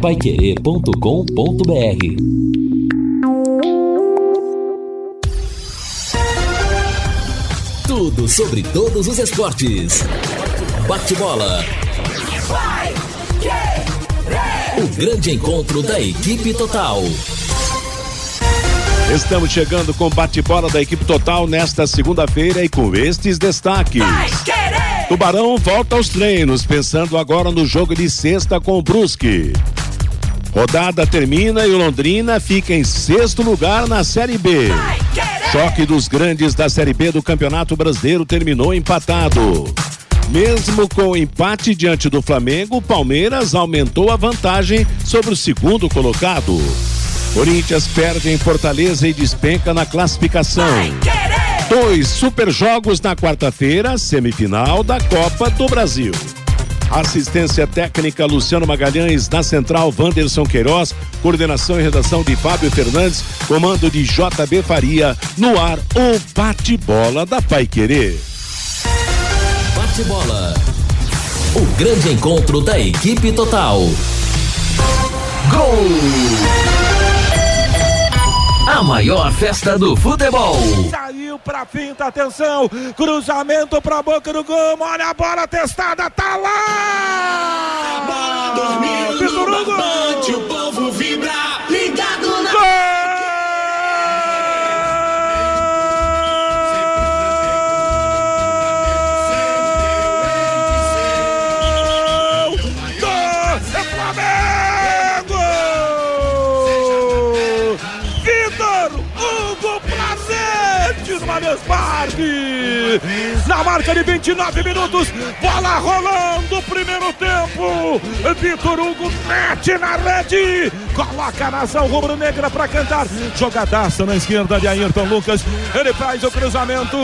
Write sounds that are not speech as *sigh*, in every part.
paiquerê.com.br Tudo sobre todos os esportes. Bate-bola. O grande encontro da equipe total. Estamos chegando com bate-bola da equipe total nesta segunda-feira e com estes destaques. Tubarão volta aos treinos, pensando agora no jogo de sexta com o Brusque. Rodada termina e o Londrina fica em sexto lugar na Série B. Choque dos grandes da Série B do Campeonato Brasileiro terminou empatado. Mesmo com o empate diante do Flamengo, o Palmeiras aumentou a vantagem sobre o segundo colocado. Corinthians perde em Fortaleza e despenca na classificação. Dois super jogos na quarta-feira, semifinal da Copa do Brasil. Assistência técnica Luciano Magalhães, na central Wanderson Queiroz, coordenação e redação de Fábio Fernandes, comando de JB Faria, no ar o bate-bola da Pai Querer. Bate-bola. O grande encontro da equipe total. Gol! A maior festa do futebol. Saiu pra finta, atenção. Cruzamento pra boca do gol. Olha a bola testada, tá lá! Bola dormiu Vitor no barbante, o povo vibra, ligado na... Gol Na marca de 29 minutos, bola rolando, primeiro tempo. Vitor Hugo mete na rede, coloca a nação rubro-negra para cantar. Jogadaça na esquerda de Ayrton Lucas. Ele faz o cruzamento.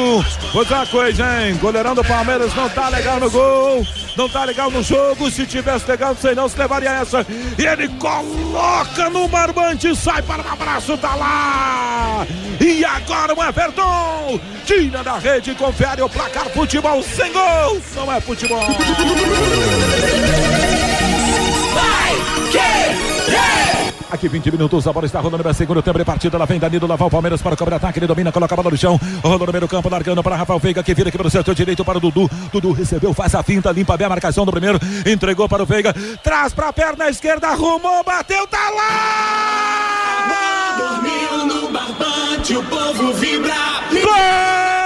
Outra coisa, hein? Goleirão do Palmeiras não tá legal no gol. Não tá legal no jogo. Se tivesse legal, não sei não se levaria essa. E ele coloca no barbante, sai para um abraço, tá lá. E agora o Everton tira da rede, confere o placar. Futebol sem gol. Não é futebol. Aqui 20 minutos, a bola está rolando para segundo tempo de partida. Ela vem Danilo, lá vai o Palmeiras para o contra-ataque. Ele domina, coloca a bola no chão. Rolou no meio do campo, largando para Rafael Veiga, que vira aqui pelo setor direito para o Dudu. Dudu recebeu, faz a finta, limpa bem a marcação do primeiro. Entregou para o Veiga, traz para a perna esquerda, arrumou, bateu, tá lá! Dormiu no barbante, o povo vibra, Gol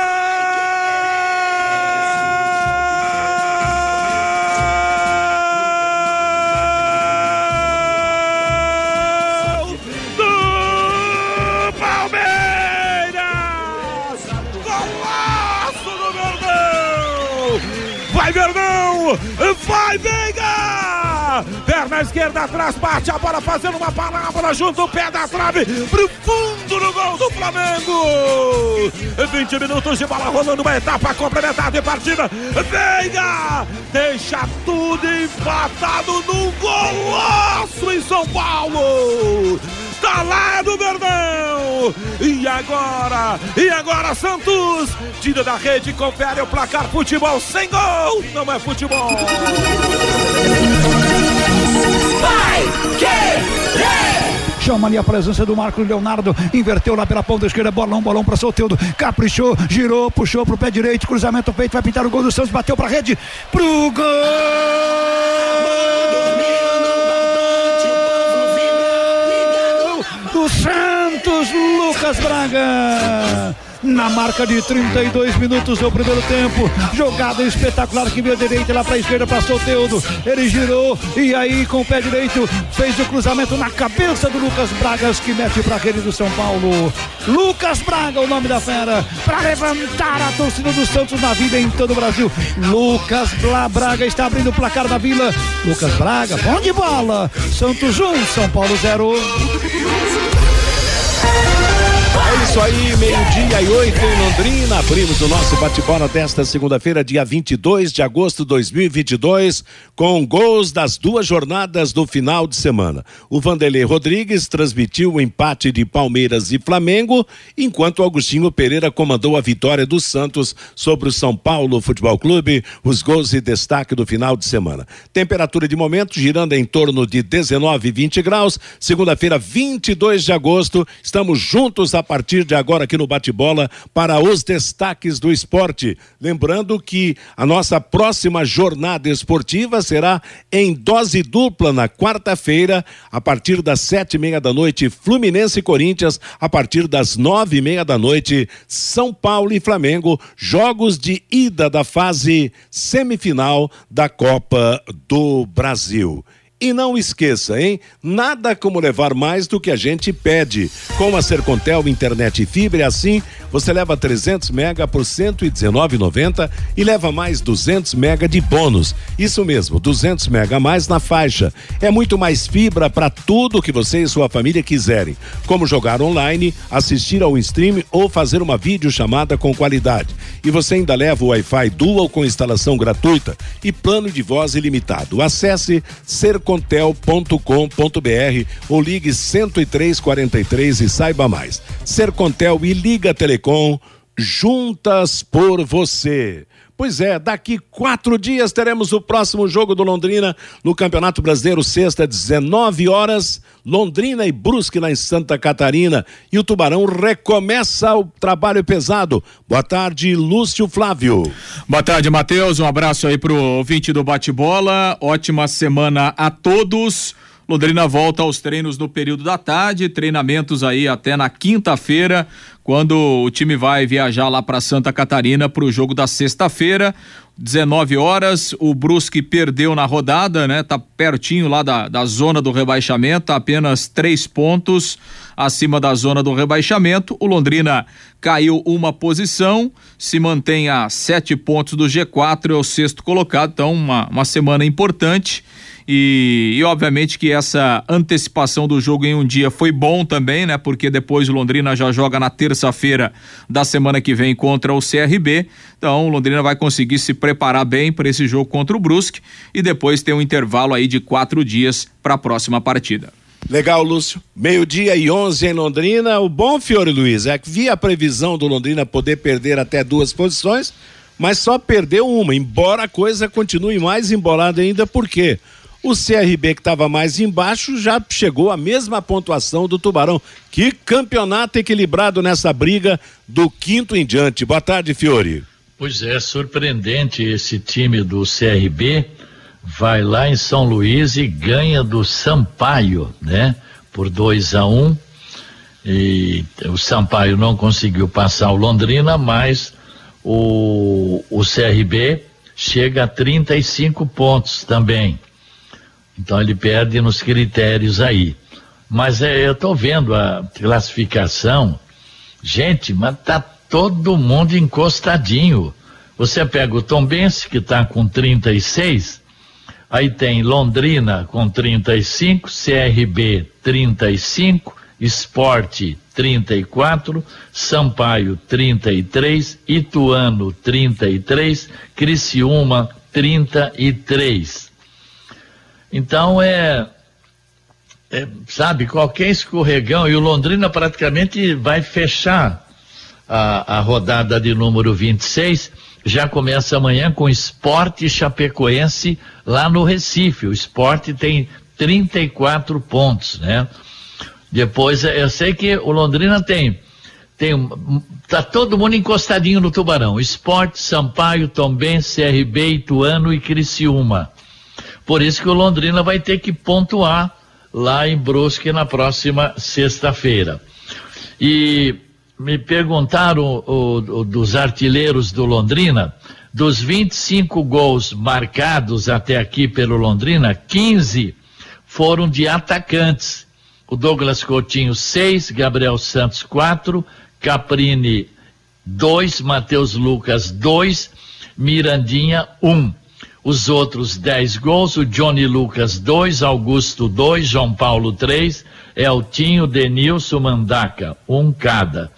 Vai Verdão! Vai Veiga! Perna esquerda atrás, bate a bola fazendo uma palavra junto o pé da trave pro fundo do gol do Flamengo! 20 minutos de bola rolando uma etapa complementar de partida. Veiga deixa tudo empatado num golaço em São Paulo! Tá lá do Verdão! E agora? E agora Santos? Tira da rede, confere o placar. Futebol sem gol! Não é futebol! Chama ali a presença do Marcos Leonardo. Inverteu lá pela ponta esquerda. Bolão, bolão para Soteudo. Caprichou, girou, puxou pro pé direito. Cruzamento feito. Vai pintar o gol do Santos. Bateu pra rede. Pro gol! Do Santos, Lucas Braga. Na marca de 32 minutos do primeiro tempo. Jogada espetacular que veio direita lá para a esquerda para Soteudo. Ele girou e aí com o pé direito fez o cruzamento na cabeça do Lucas Bragas que mete para a rede do São Paulo. Lucas Braga, o nome da fera, para levantar a torcida do Santos na vida em todo o Brasil. Lucas Bla Braga está abrindo o placar da Vila. Lucas Braga, bom de bola. Santos 1, São Paulo 0. É isso aí, meio-dia e oito em Londrina. Abrimos o nosso bate-bola desta segunda-feira, dia 22 de agosto de 2022, com gols das duas jornadas do final de semana. O Vanderlei Rodrigues transmitiu o empate de Palmeiras e Flamengo, enquanto Agostinho Pereira comandou a vitória do Santos sobre o São Paulo Futebol Clube, os gols e destaque do final de semana. Temperatura de momento girando em torno de 19 e 20 graus. Segunda-feira, 22 de agosto, estamos juntos a partir de agora aqui no Bate-Bola para os destaques do esporte. Lembrando que a nossa próxima jornada esportiva será em dose dupla na quarta-feira, a partir das sete e meia da noite, Fluminense e Corinthians, a partir das nove e meia da noite, São Paulo e Flamengo, jogos de ida da fase semifinal da Copa do Brasil. E não esqueça, hein? Nada como levar mais do que a gente pede. Com a Sercontel Internet e Fibra, assim você leva 300 mega por 119,90 e leva mais 200 mega de bônus. Isso mesmo, 200 mega a mais na faixa. É muito mais fibra para tudo que você e sua família quiserem, como jogar online, assistir ao stream ou fazer uma videochamada com qualidade. E você ainda leva o Wi-Fi Dual com instalação gratuita e plano de voz ilimitado. Acesse Sercontel sercontel.com.br ou ligue 10343 e saiba mais. Sercontel e Liga Telecom, juntas por você. Pois é, daqui quatro dias teremos o próximo jogo do Londrina no Campeonato Brasileiro, sexta, 19 horas. Londrina e Brusque lá em Santa Catarina. E o Tubarão recomeça o trabalho pesado. Boa tarde, Lúcio Flávio. Boa tarde, Matheus. Um abraço aí pro ouvinte do bate-bola. Ótima semana a todos. Londrina volta aos treinos no período da tarde, treinamentos aí até na quinta-feira, quando o time vai viajar lá para Santa Catarina para o jogo da sexta-feira. 19 horas, o Brusque perdeu na rodada, né? Tá pertinho lá da, da zona do rebaixamento, apenas três pontos acima da zona do rebaixamento. O Londrina caiu uma posição, se mantém a sete pontos do G4, é o sexto colocado, então uma, uma semana importante. E, e, obviamente que essa antecipação do jogo em um dia foi bom também, né? Porque depois o Londrina já joga na terça-feira da semana que vem contra o CRB. Então Londrina vai conseguir se preparar bem para esse jogo contra o Brusque e depois ter um intervalo aí de quatro dias para a próxima partida. Legal, Lúcio. Meio-dia e 11 em Londrina. O bom, Fiore Luiz, é que via a previsão do Londrina poder perder até duas posições, mas só perdeu uma, embora a coisa continue mais embolada ainda, por quê? O CRB, que estava mais embaixo, já chegou à mesma pontuação do Tubarão. Que campeonato equilibrado nessa briga do quinto em diante. Boa tarde, Fiore. Pois é, surpreendente esse time do CRB. Vai lá em São Luís e ganha do Sampaio, né? Por 2 a 1 um. E o Sampaio não conseguiu passar o Londrina, mas o, o CRB chega a 35 pontos também. Então ele perde nos critérios aí. Mas é, eu estou vendo a classificação, gente, mas tá todo mundo encostadinho. Você pega o Tombense, que está com 36, aí tem Londrina com 35, CRB 35, Esporte 34, Sampaio 33, Ituano 33, Criciúma 33. Então é, é, sabe, qualquer escorregão e o Londrina praticamente vai fechar a, a rodada de número 26. Já começa amanhã com Esporte Chapecoense lá no Recife. O Esporte tem 34 pontos, né? Depois, eu sei que o Londrina tem tem tá todo mundo encostadinho no Tubarão. Esporte, Sampaio, Tombense, CRB, Ituano e Criciúma. Por isso que o Londrina vai ter que pontuar lá em Brusque na próxima sexta-feira. E me perguntaram o, o, dos artilheiros do Londrina, dos 25 gols marcados até aqui pelo Londrina, 15 foram de atacantes. O Douglas Coutinho, 6, Gabriel Santos, 4, Caprini, 2, Matheus Lucas, 2, Mirandinha, 1. Um. Os outros 10 gols, o Johnny Lucas 2, Augusto 2, João Paulo 3, Eltinho, Denilson, Mandaca, um cada.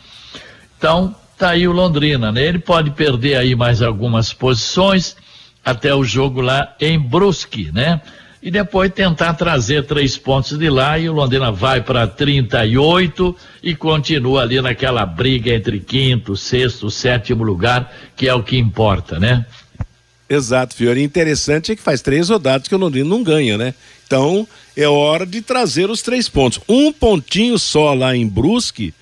Então, tá aí o Londrina, né? Ele pode perder aí mais algumas posições até o jogo lá em Brusque, né? E depois tentar trazer três pontos de lá e o Londrina vai para 38 e continua ali naquela briga entre quinto, sexto, sétimo lugar, que é o que importa, né? Exato, Fiore. Interessante é que faz três rodadas que o Londrina não ganha, né? Então é hora de trazer os três pontos. Um pontinho só lá em Brusque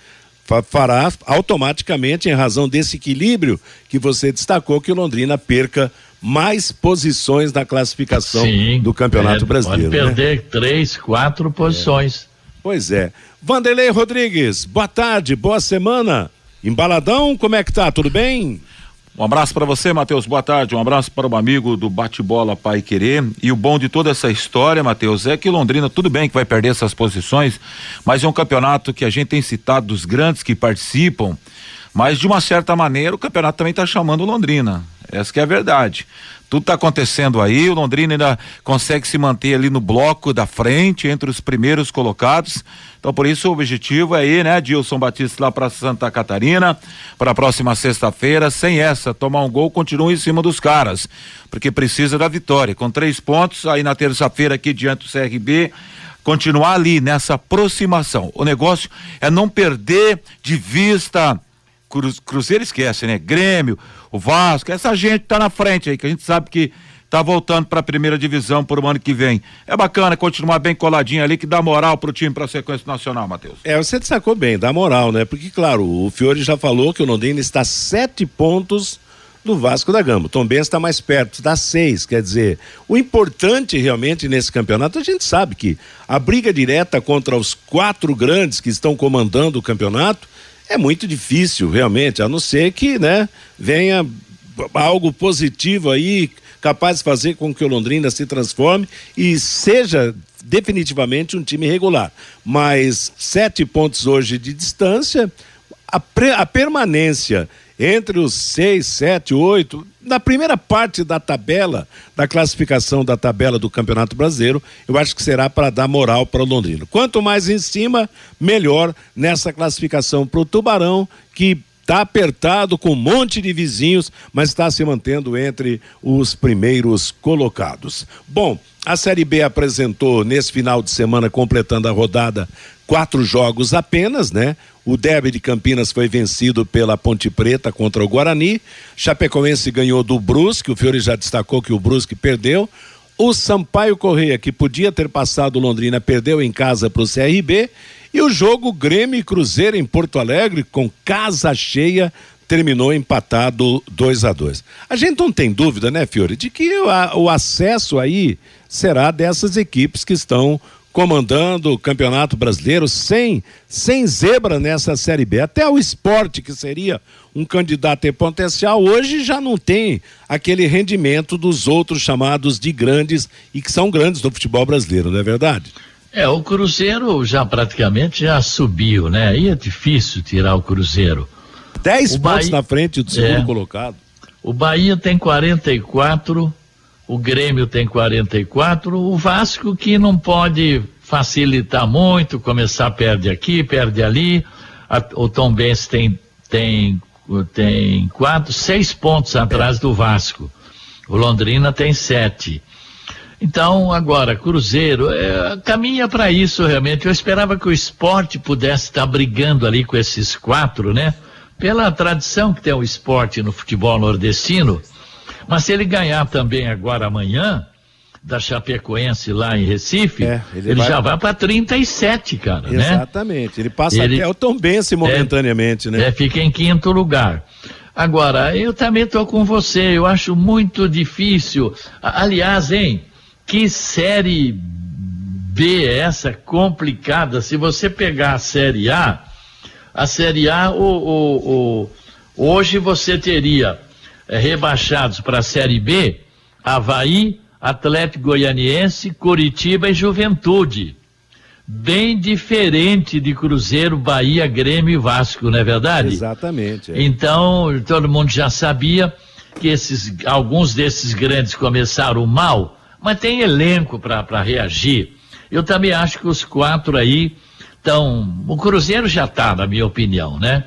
fará automaticamente, em razão desse equilíbrio que você destacou, que o Londrina perca mais posições na classificação Sim, do Campeonato é, Brasileiro. Pode perder né? três, quatro posições. É. Pois é. Vanderlei Rodrigues, boa tarde, boa semana. Embaladão, como é que tá? Tudo bem? Um abraço para você, Matheus. Boa tarde. Um abraço para o amigo do bate-bola Pai Querer. E o bom de toda essa história, Matheus, é que Londrina, tudo bem que vai perder essas posições, mas é um campeonato que a gente tem citado dos grandes que participam. Mas de uma certa maneira o campeonato também está chamando Londrina. Essa que é a verdade. Tudo está acontecendo aí, o Londrina ainda consegue se manter ali no bloco da frente, entre os primeiros colocados. Então, por isso, o objetivo é ir, né, Dilson Batista, lá para Santa Catarina, para a próxima sexta-feira, sem essa, tomar um gol, continua em cima dos caras, porque precisa da vitória. Com três pontos, aí na terça-feira, aqui diante do CRB, continuar ali nessa aproximação. O negócio é não perder de vista Cruzeiro esquece, né? Grêmio, o Vasco, essa gente tá na frente aí, que a gente sabe que tá voltando para a primeira divisão por um ano que vem. É bacana continuar bem coladinho ali, que dá moral pro time para a sequência nacional, Matheus. É, você destacou bem, dá moral, né? Porque, claro, o Fiore já falou que o Londrina está sete pontos do Vasco da Gama. O Tom Benz está mais perto, está seis. Quer dizer, o importante realmente nesse campeonato, a gente sabe que a briga direta contra os quatro grandes que estão comandando o campeonato é muito difícil, realmente, a não ser que, né, venha algo positivo aí, capaz de fazer com que o Londrina se transforme e seja definitivamente um time regular. Mas sete pontos hoje de distância, a, pre, a permanência entre os seis, sete, oito, na primeira parte da tabela, da classificação da tabela do Campeonato Brasileiro, eu acho que será para dar moral para o Londrina. Quanto mais em cima, melhor nessa classificação para o Tubarão, que está apertado com um monte de vizinhos, mas está se mantendo entre os primeiros colocados. Bom, a Série B apresentou nesse final de semana, completando a rodada, quatro jogos apenas, né? O Derby de Campinas foi vencido pela Ponte Preta contra o Guarani. Chapecoense ganhou do Brusque, o Fiore já destacou que o Brusque perdeu. O Sampaio Correia, que podia ter passado Londrina, perdeu em casa para o CRB. E o jogo Grêmio e Cruzeiro em Porto Alegre, com casa cheia, terminou empatado 2 a 2 A gente não tem dúvida, né, Fiore, de que o, o acesso aí será dessas equipes que estão comandando o Campeonato Brasileiro sem, sem zebra nessa Série B. Até o esporte, que seria um candidato em potencial, hoje já não tem aquele rendimento dos outros chamados de grandes e que são grandes do futebol brasileiro, não é verdade? É, o Cruzeiro já praticamente já subiu, né? Aí é difícil tirar o Cruzeiro. 10 pontos Bahia, na frente do segundo é, colocado. O Bahia tem 44, o Grêmio tem 44, o Vasco que não pode facilitar muito, começar perde aqui, perde ali, a, o Tom Benz tem, tem, tem quatro, seis pontos atrás do Vasco, o Londrina tem sete. Então, agora, Cruzeiro, é, caminha para isso realmente. Eu esperava que o esporte pudesse estar brigando ali com esses quatro, né? pela tradição que tem o esporte no futebol nordestino. Mas se ele ganhar também agora amanhã, da Chapecoense lá em Recife, é, ele, ele vai... já vai para 37, cara, Exatamente. né? Exatamente. Ele passa ele... até o Tom Bense momentaneamente, é, né? É, fica em quinto lugar. Agora, eu também estou com você, eu acho muito difícil. Aliás, hein, que série B é essa complicada? Se você pegar a série A, a Série A, o, o, o hoje você teria é, rebaixados para a Série B, Havaí, Atlético Goianiense, Curitiba e Juventude. Bem diferente de Cruzeiro, Bahia, Grêmio e Vasco, não é verdade? Exatamente. É. Então, todo mundo já sabia que esses, alguns desses grandes começaram mal, mas tem elenco para reagir. Eu também acho que os quatro aí Então, o Cruzeiro já está, na minha opinião, né?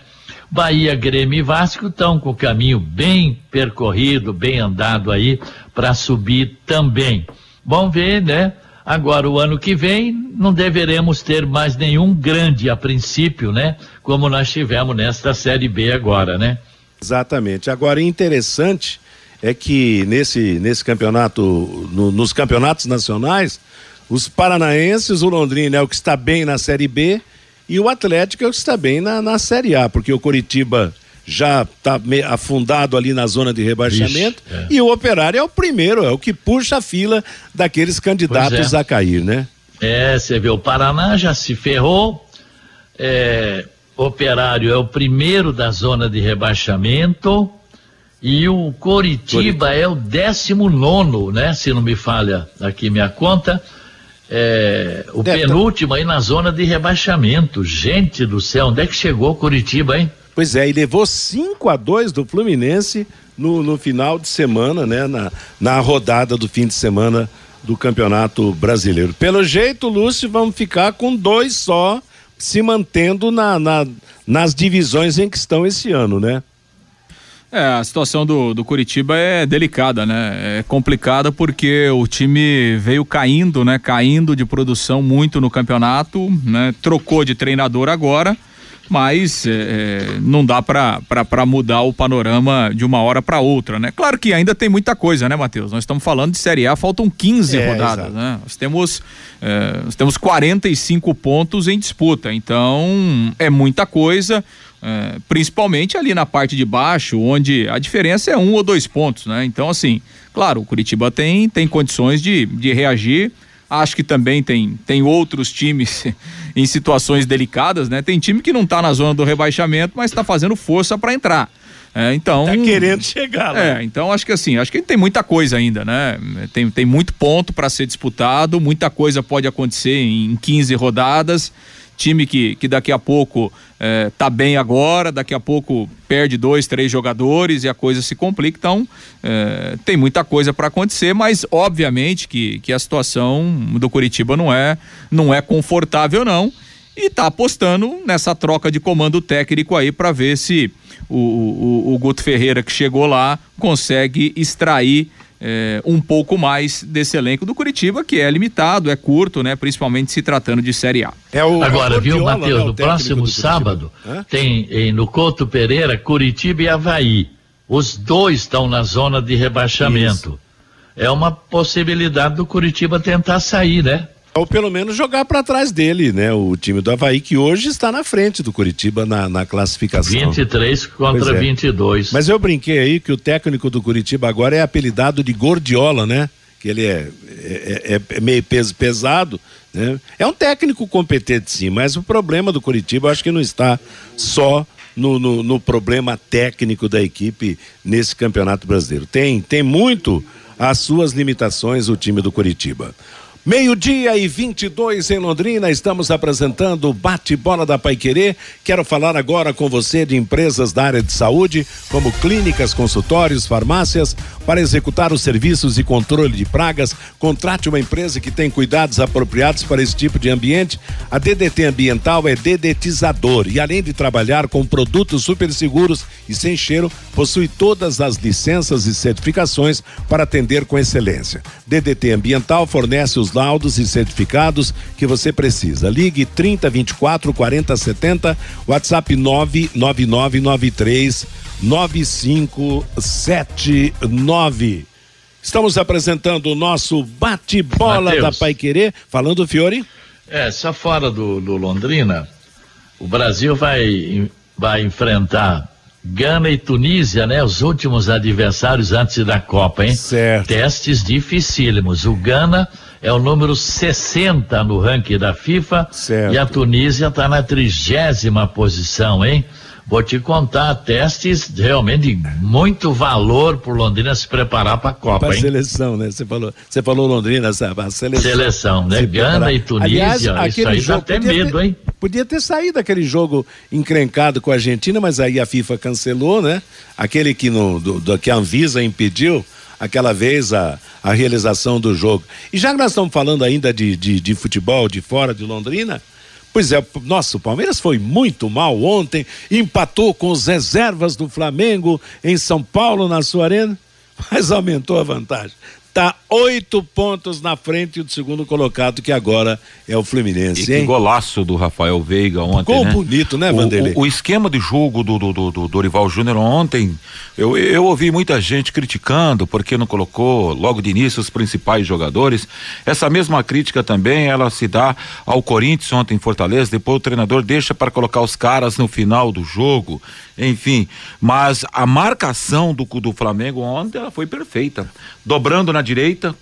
Bahia, Grêmio e Vasco estão com o caminho bem percorrido, bem andado aí para subir também. Vamos ver, né? Agora, o ano que vem, não deveremos ter mais nenhum grande a princípio, né? Como nós tivemos nesta Série B agora, né? Exatamente. Agora, interessante é que nesse, nesse campeonato, no, nos campeonatos nacionais, os paranaenses, o Londrina é o que está bem na Série B e o Atlético é o que está bem na, na Série A, porque o Coritiba já está afundado ali na zona de rebaixamento Ixi, é. e o Operário é o primeiro, é o que puxa a fila daqueles candidatos é. a cair, né? É, você vê, o Paraná já se ferrou, é, Operário é o primeiro da zona de rebaixamento e o Coritiba, Coritiba. é o décimo nono, né? Se não me falha aqui minha conta é, o Deve penúltimo tá... aí na zona de rebaixamento. Gente do céu, onde é que chegou o Curitiba, hein? Pois é, e levou 5 a 2 do Fluminense no, no final de semana, né? Na, na rodada do fim de semana do Campeonato Brasileiro. Pelo jeito, Lúcio, vamos ficar com dois só se mantendo na, na, nas divisões em que estão esse ano, né? É, a situação do, do Curitiba é delicada, né? É complicada porque o time veio caindo, né? Caindo de produção muito no campeonato, né? Trocou de treinador agora, mas é, é não dá para mudar o panorama de uma hora para outra, né? Claro que ainda tem muita coisa, né, Matheus? Nós estamos falando de Série A, faltam 15 é, rodadas, exato. né? Nós temos, é, nós temos 45 pontos em disputa, então é muita coisa. É, principalmente ali na parte de baixo, onde a diferença é um ou dois pontos, né? Então, assim, claro, o Curitiba tem, tem condições de, de reagir. Acho que também tem, tem outros times *laughs* em situações delicadas, né? Tem time que não está na zona do rebaixamento, mas está fazendo força para entrar. É, então. Tá querendo chegar lá. É, então acho que assim, acho que tem muita coisa ainda, né? Tem, tem muito ponto para ser disputado, muita coisa pode acontecer em 15 rodadas time que, que daqui a pouco é, tá bem agora, daqui a pouco perde dois, três jogadores e a coisa se complica. Então, é, tem muita coisa para acontecer, mas obviamente que, que a situação do Curitiba não é, não é confortável, não. E tá apostando nessa troca de comando técnico aí para ver se o, o, o Guto Ferreira que chegou lá consegue extrair é, um pouco mais desse elenco do Curitiba, que é limitado, é curto, né? Principalmente se tratando de Série A. É o, Agora, viu, Matheus, né, no próximo sábado tem em, no Couto Pereira, Curitiba e Havaí. Os dois estão na zona de rebaixamento. Isso. É uma possibilidade do Curitiba tentar sair, né? Ou pelo menos jogar para trás dele, né? O time do Havaí, que hoje está na frente do Curitiba na, na classificação. 23 contra é. 22. Mas eu brinquei aí que o técnico do Curitiba agora é apelidado de Gordiola, né? Que ele é, é, é, é meio peso pesado, né? É um técnico competente sim, mas o problema do Curitiba eu acho que não está só no, no, no problema técnico da equipe nesse campeonato brasileiro. Tem, tem muito as suas limitações o time do Curitiba. Meio-dia e 22 em Londrina, estamos apresentando o Bate-Bola da Paiquerê. Quero falar agora com você de empresas da área de saúde, como clínicas, consultórios, farmácias. Para executar os serviços e controle de pragas, contrate uma empresa que tem cuidados apropriados para esse tipo de ambiente. A DDT Ambiental é dedetizador e, além de trabalhar com produtos super seguros e sem cheiro, possui todas as licenças e certificações para atender com excelência. DDT Ambiental fornece os laudos e certificados que você precisa. Ligue 30 24 40 70, WhatsApp 99993 9579. Estamos apresentando o nosso bate-bola da Pai Querer. Falando, Fiore? É, só fora do, do Londrina, o Brasil vai, vai enfrentar Gana e Tunísia, né? Os últimos adversários antes da Copa, hein? Certo. Testes dificílimos. O Gana é o número 60 no ranking da FIFA certo. e a Tunísia está na trigésima posição, hein? Vou te contar, testes realmente de muito valor por Londrina se preparar para a Copa, pra hein? seleção, né? Você falou, você falou Londrina, sabe? A seleção. Seleção, né? Gana e Tunísia, Aliás, isso aí jogo, dá até medo, ter, hein? Podia ter saído aquele jogo encrencado com a Argentina, mas aí a FIFA cancelou, né? Aquele que, no, do, do, que a Anvisa impediu aquela vez a, a realização do jogo. E já que nós estamos falando ainda de, de, de futebol de fora de Londrina, Pois é, nossa, o Palmeiras foi muito mal ontem, empatou com os reservas do Flamengo em São Paulo na sua arena, *laughs* mas aumentou a vantagem está oito pontos na frente do segundo colocado, que agora é o Fluminense. E que golaço do Rafael Veiga ontem. Ficou né? bonito, né, Vanderlei? O, o, o, esquema de jogo do, do, do, do Dorival Júnior ontem, eu, eu ouvi muita gente criticando porque não colocou logo de início os principais jogadores. Essa mesma crítica também ela se dá ao Corinthians ontem em Fortaleza. Depois o treinador deixa para colocar os caras no final do jogo enfim, mas a marcação do, do Flamengo ontem ela foi perfeita, dobrando na direita,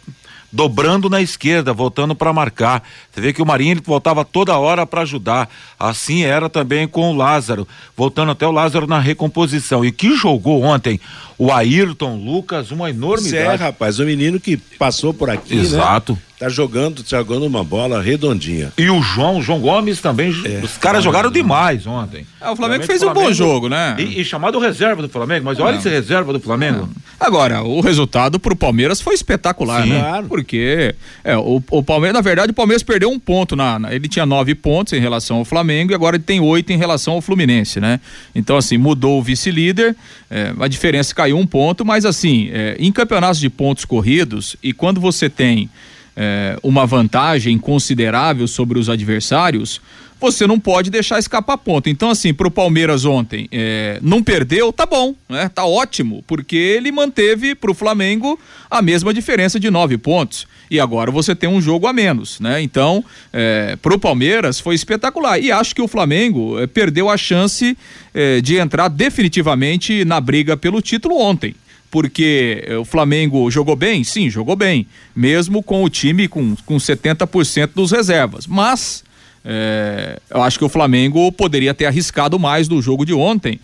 dobrando na esquerda, voltando para marcar. Você vê que o Marinho ele voltava toda hora para ajudar. Assim era também com o Lázaro, voltando até o Lázaro na recomposição. E que jogou ontem o Ayrton Lucas, uma enormidade. É, rapaz, o menino que passou por aqui, né? Exato. Né? Tá jogando, tá jogando uma bola redondinha. E o João, o João Gomes também, é, os caras jogaram demais ontem. É, o Flamengo fez um bom jogo, né? E, e, chamado reserva do Flamengo, mas olha esse reserva do Flamengo. Agora, o resultado pro Palmeiras foi espetacular, Sim, né? Claro. Porque é, o, o, Palmeiras, na verdade, o Palmeiras perdeu um ponto na, na, ele tinha nove pontos em relação ao Flamengo e agora ele tem oito em relação ao Fluminense, né? Então, assim, mudou o vice-líder, é, a diferença caiu um ponto, mas assim, é, em campeonatos de pontos corridos e quando você tem é, uma vantagem considerável sobre os adversários, você não pode deixar escapar ponto. Então, assim, para o Palmeiras ontem, é, não perdeu, tá bom, né? Tá ótimo, porque ele manteve para o Flamengo a mesma diferença de nove pontos. E agora você tem um jogo a menos, né? Então, é, para o Palmeiras foi espetacular. E acho que o Flamengo é, perdeu a chance é, de entrar definitivamente na briga pelo título ontem porque eh, o Flamengo jogou bem? Sim, jogou bem, mesmo com o time com, com 70% dos reservas. Mas é, eu acho que o Flamengo poderia ter arriscado mais no jogo de ontem.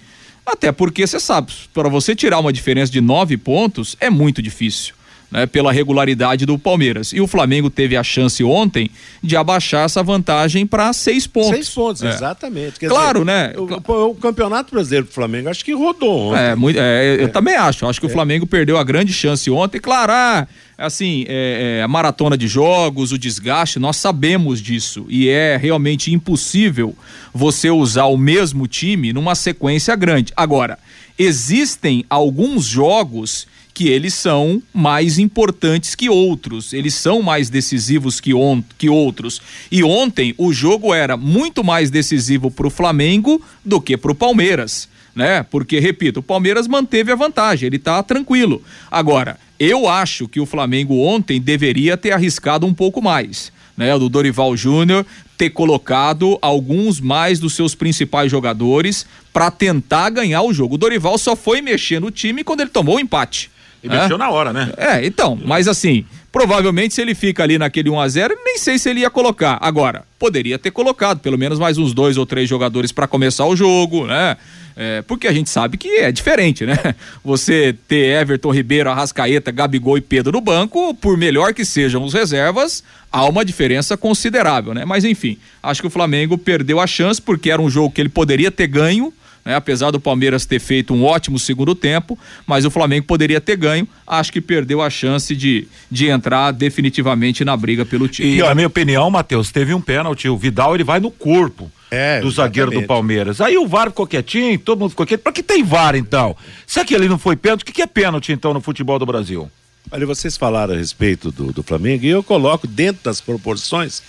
Até porque você sabe, para você tirar uma diferença de nove pontos é muito difícil né, pela regularidade do Palmeiras. E o Flamengo teve a chance ontem de abaixar essa vantagem para seis pontos. Seis pontos, é. exatamente. Quer claro, dizer, né? O, o, Campeonato Brasileiro do Flamengo acho que rodou ontem. É, muito, é, eu é. também acho. Acho que o é. Flamengo perdeu a grande chance ontem. Claro, ah, assim, é, a maratona de jogos, o desgaste, nós sabemos disso. E é realmente impossível você usar o mesmo time numa sequência grande. Agora, existem alguns jogos que eles são mais importantes que outros, eles são mais decisivos que, on, que outros. E ontem o jogo era muito mais decisivo para o Flamengo do que para o Palmeiras. Né? Porque, repito, o Palmeiras manteve a vantagem, ele está tranquilo. Agora, eu acho que o Flamengo ontem deveria ter arriscado um pouco mais. Né, do Dorival Júnior ter colocado alguns mais dos seus principais jogadores para tentar ganhar o jogo. O Dorival só foi mexer no time quando ele tomou o empate. E mexeu é? na hora, né? É, então, mas assim, provavelmente se ele fica ali naquele 1 a 0 nem sei se ele ia colocar. Agora, poderia ter colocado pelo menos mais uns dois ou três jogadores para começar o jogo, né? É, porque a gente sabe que é diferente, né? *laughs* Você ter Everton Ribeiro, Arrascaeta, Gabigol e Pedro no banco, por melhor que sejam os reservas, há uma diferença considerável, né? Mas enfim, acho que o Flamengo perdeu a chance porque era um jogo que ele poderia ter ganho, né? Apesar do Palmeiras ter feito um ótimo segundo tempo, mas o Flamengo poderia ter ganho. Acho que perdeu a chance de, de entrar definitivamente na briga pelo título. E, na minha opinião, Matheus, teve um pênalti. O Vidal ele vai no corpo. É, do zagueiro do Palmeiras. Aí o VAR ficou quietinho, todo mundo ficou quieto. Pra que tem VAR então? Se aquele não foi pênalti, o que, que é pênalti então no futebol do Brasil? Olha, vocês falaram a respeito do, do Flamengo e eu coloco dentro das proporções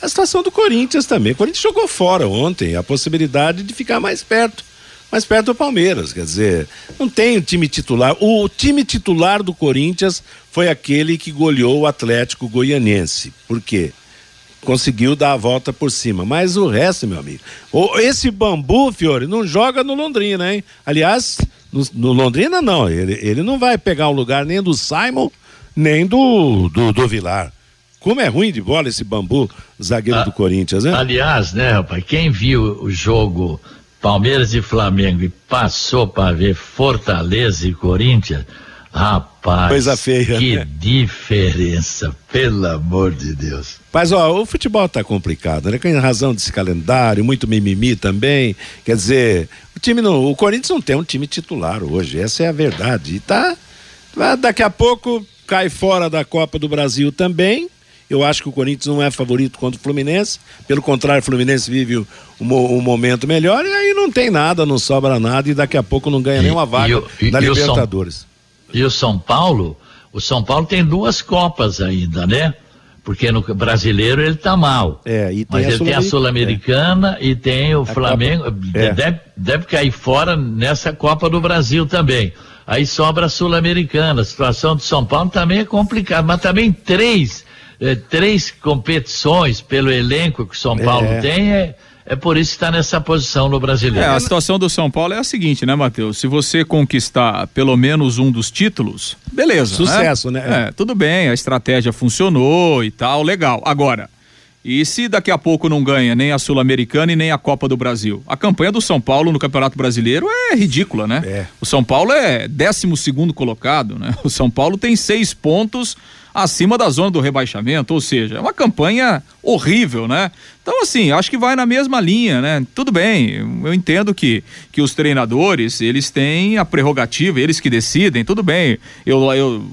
a situação do Corinthians também. O Corinthians jogou fora ontem a possibilidade de ficar mais perto mais perto do Palmeiras. Quer dizer, não tem o time titular. O time titular do Corinthians foi aquele que goleou o Atlético Goianense. Por quê? Conseguiu dar a volta por cima. Mas o resto, meu amigo. Esse bambu, Fiore, não joga no Londrina, hein? Aliás, no, no Londrina não. Ele, ele não vai pegar o lugar nem do Simon, nem do, do, do Vilar. Como é ruim de bola esse bambu, zagueiro ah, do Corinthians, né? Aliás, né, rapaz, quem viu o jogo Palmeiras e Flamengo e passou para ver Fortaleza e Corinthians, rapaz, Coisa feia, que né? diferença, pelo amor de Deus. Mas ó, o futebol tá complicado, né? Com razão desse calendário, muito mimimi também. Quer dizer, o time não, o Corinthians não tem um time titular hoje, essa é a verdade. E tá, daqui a pouco cai fora da Copa do Brasil também Eu acho que o Corinthians não é favorito contra o Fluminense. Pelo contrário, o Fluminense vive um, um momento melhor e aí não tem nada, não sobra nada e daqui a pouco não ganha e, nenhuma vaga e, na Libertadores. São, e o São Paulo, o São Paulo tem duas Copas ainda, né? Porque no brasileiro ele tá mal. É, e tem Mas ele tem a Sul-Americana é. e tem o a Flamengo. É. Deve, deve cair fora nessa Copa do Brasil também. Aí sobra a Sul-Americana. A situação do São Paulo também é complicada, mas também três, eh, três competições pelo elenco que o São Paulo é. tem é, é por isso que está nessa posição no brasileiro. É, a situação do São Paulo é a seguinte, né, Matheus? Se você conquistar pelo menos um dos títulos, beleza. Sucesso, né? né? É, tudo bem, a estratégia funcionou e tal, legal. Agora, e se daqui a pouco não ganha nem a Sul-Americana e nem a Copa do Brasil? A campanha do São Paulo no Campeonato Brasileiro é ridícula, né? É. O São Paulo é 12 segundo colocado, né? O São Paulo tem seis pontos acima da zona do rebaixamento, ou seja, é uma campanha horrível, né? Então, assim, acho que vai na mesma linha, né? Tudo bem, eu entendo que, que os treinadores, eles têm a prerrogativa, eles que decidem, tudo bem. Eu, eu,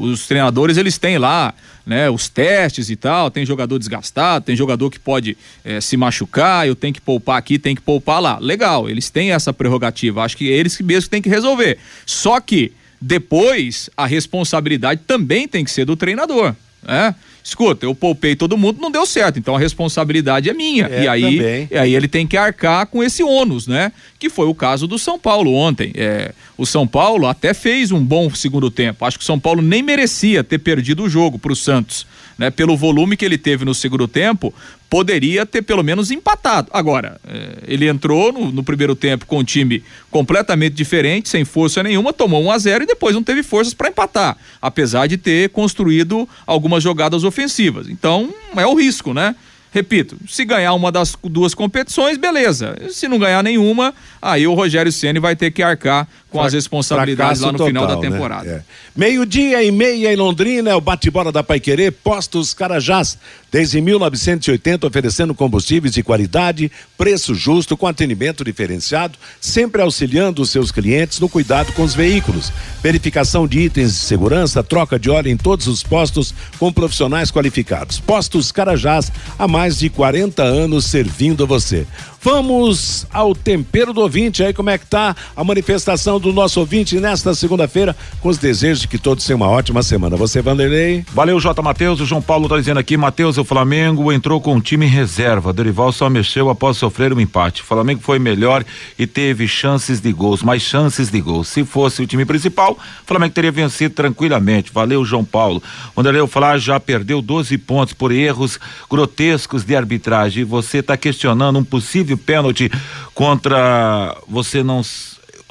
os treinadores, eles têm lá né, os testes e tal, tem jogador desgastado, tem jogador que pode é, se machucar, eu tenho que poupar aqui, tem que poupar lá. Legal, eles têm essa prerrogativa, acho que eles mesmo têm que resolver. Só que depois a responsabilidade também tem que ser do treinador, né? escuta, eu poupei todo mundo, não deu certo, então a responsabilidade é minha. É, e aí, e aí ele tem que arcar com esse ônus, né? Que foi o caso do São Paulo ontem. É, o São Paulo até fez um bom segundo tempo. Acho que o São Paulo nem merecia ter perdido o jogo para o Santos né, pelo volume que ele teve no segundo tempo, poderia ter pelo menos empatado. Agora, é, ele entrou no, no, primeiro tempo com um time completamente diferente, sem força nenhuma, tomou 1 a 0 e depois não teve forças para empatar, apesar de ter construído algumas jogadas ofensivas. Então, é o risco, né? Repito, se ganhar uma das duas competições, beleza. Se não ganhar nenhuma, aí o Rogério Ceni vai ter que arcar com as responsabilidades lá no total, final da né? temporada. Né? É. Meio-dia e meia em Londrina, é o bate-bola da Paiquerê, Postos Carajás. Desde 1980, oferecendo combustíveis de qualidade, preço justo, com atendimento diferenciado, sempre auxiliando os seus clientes no cuidado com os veículos. Verificação de itens de segurança, troca de óleo em todos os postos com profissionais qualificados. Postos Carajás, há mais de 40 anos servindo a você. Vamos ao tempero do ouvinte aí, como é que tá a manifestação do nosso ouvinte nesta segunda-feira, com os desejos de que todos tenham uma ótima semana. Você, Vanderlei? Valeu, J. Matheus. O João Paulo tá dizendo aqui, Matheus, o Flamengo entrou com um time em reserva. Dorival só mexeu após sofrer um empate. O Flamengo foi melhor e teve chances de gols, mais chances de gols. Se fosse o time principal, o Flamengo teria vencido tranquilamente. Valeu, João Paulo. Vanderlei Flá já perdeu 12 pontos por erros grotescos de arbitragem. Você está questionando um possível teve pênalti contra. Você não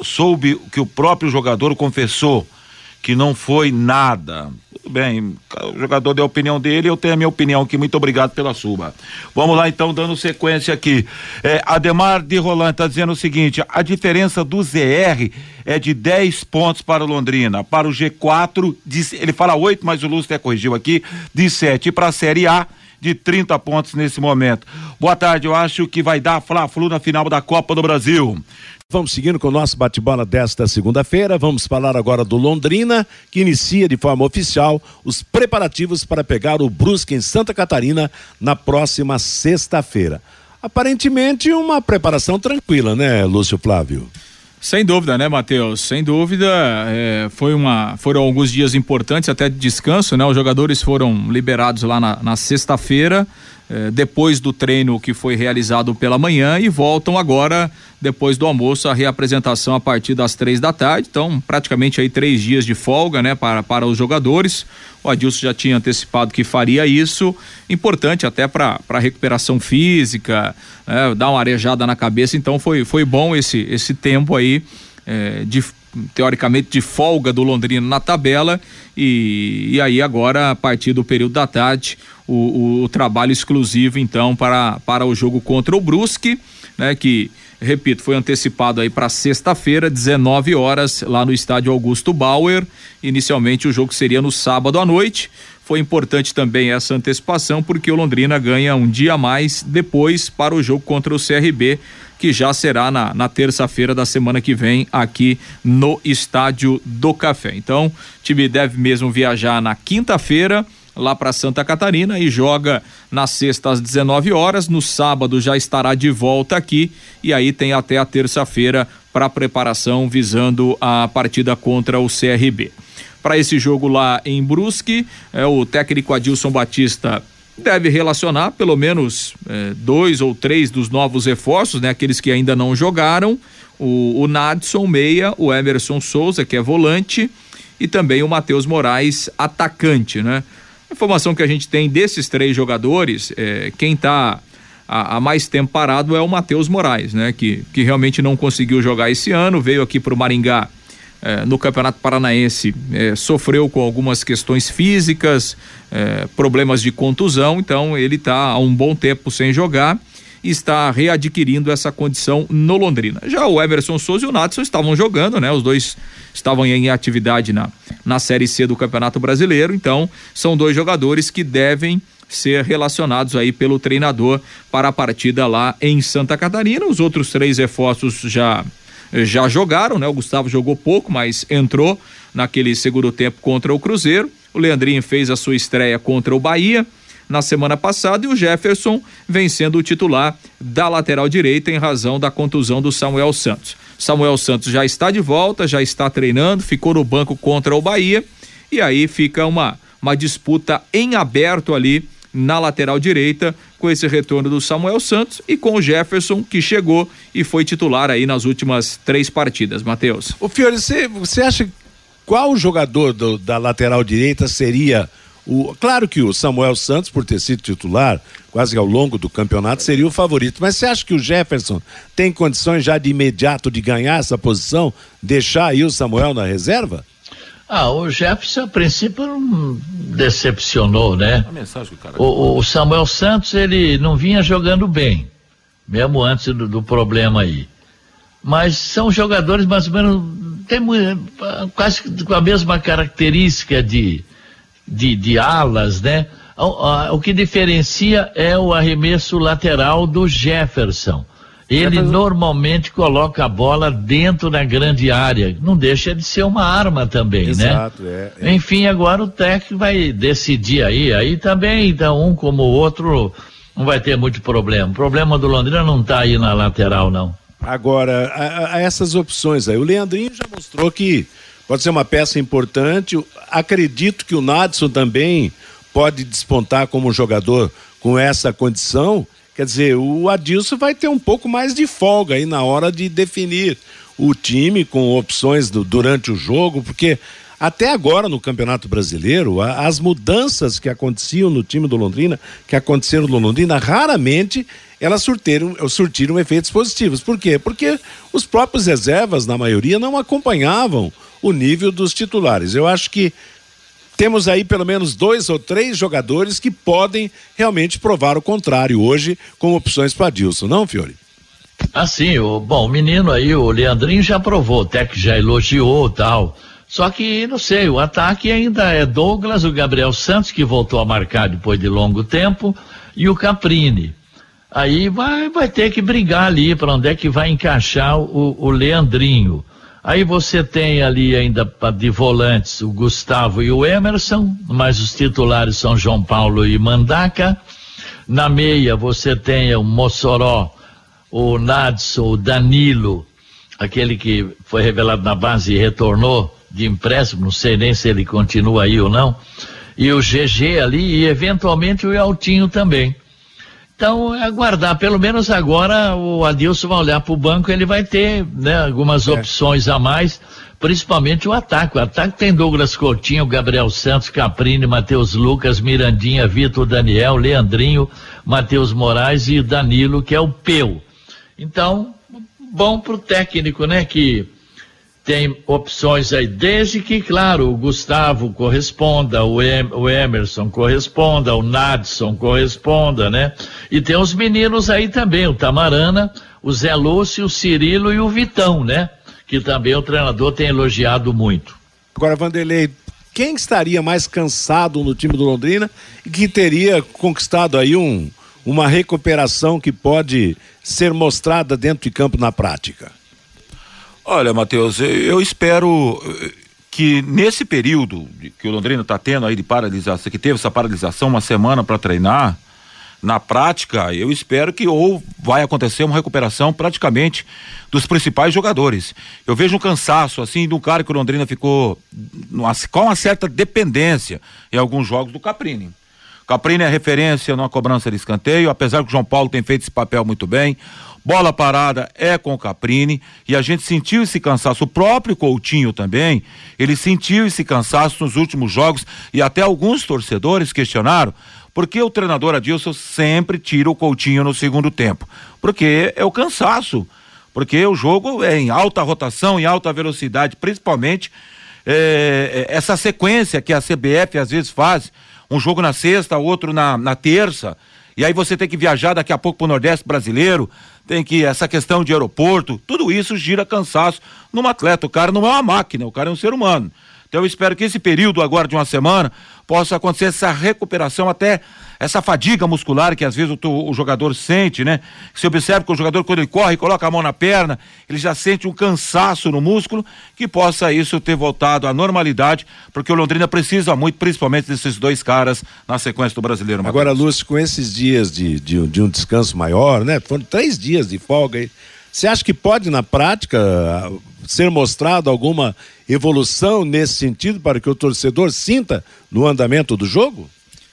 soube que o próprio jogador confessou que não foi nada. Tudo bem, o jogador deu a opinião dele, eu tenho a minha opinião aqui. Muito obrigado pela sua. Vamos lá então, dando sequência aqui. É, Ademar de Roland está dizendo o seguinte: a diferença do ZR é de 10 pontos para o Londrina. Para o G4, de, ele fala 8, mas o Lúcio até corrigiu aqui, de 7. E para a Série A de 30 pontos nesse momento. Boa tarde, eu acho que vai dar Fla-Flu na final da Copa do Brasil. Vamos seguindo com o nosso bate-bola desta segunda-feira. Vamos falar agora do Londrina, que inicia de forma oficial os preparativos para pegar o Brusque em Santa Catarina na próxima sexta-feira. Aparentemente uma preparação tranquila, né, Lúcio Flávio? Sem dúvida, né, Matheus? Sem dúvida, é, foi uma, foram alguns dias importantes, até de descanso, né? Os jogadores foram liberados lá na, na sexta-feira. Eh, depois do treino que foi realizado pela manhã e voltam agora depois do almoço a reapresentação a partir das três da tarde. Então, praticamente aí três dias de folga, né, para, para os jogadores. O Adilson já tinha antecipado que faria isso, importante até para recuperação física, né, dar uma arejada na cabeça. Então, foi, foi bom esse, esse tempo aí é, de teoricamente de folga do Londrina na tabela e, e aí agora a partir do período da tarde o, o, o, trabalho exclusivo então para, para o jogo contra o Brusque, né, que repito, foi antecipado aí para sexta-feira, 19 horas, lá no estádio Augusto Bauer. Inicialmente o jogo seria no sábado à noite. Foi importante também essa antecipação porque o Londrina ganha um dia a mais depois para o jogo contra o CRB que já será na, na terça-feira da semana que vem aqui no Estádio do Café. Então, o time deve mesmo viajar na quinta-feira lá para Santa Catarina e joga na sexta às 19 horas. No sábado já estará de volta aqui e aí tem até a terça-feira para preparação visando a partida contra o CRB. Para esse jogo lá em Brusque, é, o técnico Adilson Batista deve relacionar pelo menos é, dois ou três dos novos reforços, né? Aqueles que ainda não jogaram, o, o Nadson Meia, o Emerson Souza, que é volante, e também o Matheus Moraes, atacante, né? A informação que a gente tem desses três jogadores, é, quem está há, mais tempo parado é o Matheus Moraes, né? Que, que realmente não conseguiu jogar esse ano, veio aqui para o Maringá é, no Campeonato Paranaense, é, sofreu com algumas questões físicas, é, problemas de contusão, então ele está há um bom tempo sem jogar e está readquirindo essa condição no Londrina. Já o Emerson Souza e o Natson estavam jogando, né? Os dois estavam em atividade na, na Série C do Campeonato Brasileiro, então são dois jogadores que devem ser relacionados aí pelo treinador para a partida lá em Santa Catarina. Os outros três reforços já já jogaram, né? O Gustavo jogou pouco, mas entrou naquele segundo tempo contra o Cruzeiro. O Leandrinho fez a sua estreia contra o Bahia na semana passada e o Jefferson vem sendo o titular da lateral direita em razão da contusão do Samuel Santos. Samuel Santos já está de volta, já está treinando, ficou no banco contra o Bahia e aí fica uma uma disputa em aberto ali na lateral direita com esse retorno do Samuel Santos e com o Jefferson que chegou e foi titular aí nas últimas três partidas. Matheus. O Fiore, você acha qual jogador do, da lateral direita seria o, claro que o Samuel Santos, por ter sido titular quase ao longo do campeonato, seria o favorito. Mas você acha que o Jefferson tem condições já de imediato de ganhar essa posição, deixar aí o Samuel na reserva? Ah, o Jefferson, a princípio, não decepcionou, né? A mensagem cara o, o, Samuel Santos, ele não vinha jogando bem, mesmo antes do, do problema aí. Mas são jogadores mais ou menos, tem quase com a mesma característica de, de, de alas, né? O, o que diferencia é o arremesso lateral do Jefferson. Ele normalmente coloca a bola dentro da grande área. Não deixa de ser uma arma também, né? Exato, né? É, é. Enfim, agora o técnico vai decidir aí. Aí também, então, um como o outro não vai ter muito problema. O problema do Londrina não está aí na lateral, não. Agora, a, a essas opções aí. O Leandrinho já mostrou que pode ser uma peça importante. Acredito que o Nadson também pode despontar como jogador com essa condição Quer dizer, o Adilson vai ter um pouco mais de folga aí na hora de definir o time com opções do, durante o jogo, porque até agora no Campeonato Brasileiro, a, as mudanças que aconteciam no time do Londrina, que aconteceram no Londrina, raramente elas surtiram, surtiram efeitos positivos. Por quê? Porque os próprios reservas, na maioria, não acompanhavam o nível dos titulares. Eu acho que temos aí pelo menos dois ou três jogadores que podem realmente provar o contrário hoje com opções para Dilson, não, Fiore? Assim, o, bom, o menino aí, o Leandrinho já provou, até que já elogiou tal. Só que, não sei, o ataque ainda é Douglas, o Gabriel Santos, que voltou a marcar depois de longo tempo, e o Caprini. Aí vai, vai ter que brigar ali para onde é que vai encaixar o, o Leandrinho. Aí você tem ali ainda de volantes o Gustavo e o Emerson, mas os titulares são João Paulo e Mandaca. Na meia você tem o Mossoró, o Nadson, o Danilo, aquele que foi revelado na base e retornou de empréstimo, não sei nem se ele continua aí ou não. E o GG ali e eventualmente o Altinho também. Então, é aguardar. Pelo menos agora o Adilson vai olhar para o banco, ele vai ter né, algumas é. opções a mais, principalmente o ataque. O ataque tem Douglas Coutinho, Gabriel Santos, Caprini, Matheus Lucas, Mirandinha, Vitor Daniel, Leandrinho, Matheus Moraes e Danilo, que é o Peu. Então, bom para o técnico, né? Que tem opções aí, desde que, claro, o Gustavo corresponda, o, em, o Emerson corresponda, o Nadson corresponda, né? E tem os meninos aí também, o Tamarana, o Zé Lúcio, o Cirilo e o Vitão, né? Que também o treinador tem elogiado muito. Agora, Vanderlei, quem estaria mais cansado no time do Londrina e que teria conquistado aí um, uma recuperação que pode ser mostrada dentro de campo na prática? Olha, Matheus, eu espero. que nesse período que o Londrina está tendo aí de paralisação, que teve essa paralisação uma semana para treinar, na prática, eu espero que ou vai acontecer uma recuperação praticamente dos principais jogadores. Eu vejo um cansaço, assim, de um cara que o Londrina ficou com uma certa dependência em alguns jogos do Caprini. Caprini é referência numa cobrança de escanteio, apesar que o João Paulo tem feito esse papel muito bem. Bola parada é com o Caprini e a gente sentiu esse cansaço. O próprio Coutinho também, ele sentiu esse cansaço nos últimos jogos e até alguns torcedores questionaram por que o treinador Adilson sempre tira o Coutinho no segundo tempo? Porque é o cansaço, porque o jogo é em alta rotação, em alta velocidade, principalmente é, essa sequência que a CBF às vezes faz, um jogo na sexta, outro na, na terça, e aí você tem que viajar daqui a pouco para o Nordeste brasileiro, tem que essa questão de aeroporto, tudo isso gira cansaço num atleta. O cara não é uma máquina, o cara é um ser humano. Então eu espero que esse período agora de uma semana possa acontecer essa recuperação até essa fadiga muscular que às vezes o, o jogador sente, né? Você observa que o jogador quando ele corre, coloca a mão na perna, ele já sente um cansaço no músculo, que possa isso ter voltado à normalidade, porque o Londrina precisa muito, principalmente desses dois caras na sequência do brasileiro. Agora, Lúcio, com esses dias de, de, de um descanso maior, né? Foram três dias de folga aí. Você acha que pode, na prática, ser mostrado alguma evolução nesse sentido para que o torcedor sinta no andamento do jogo?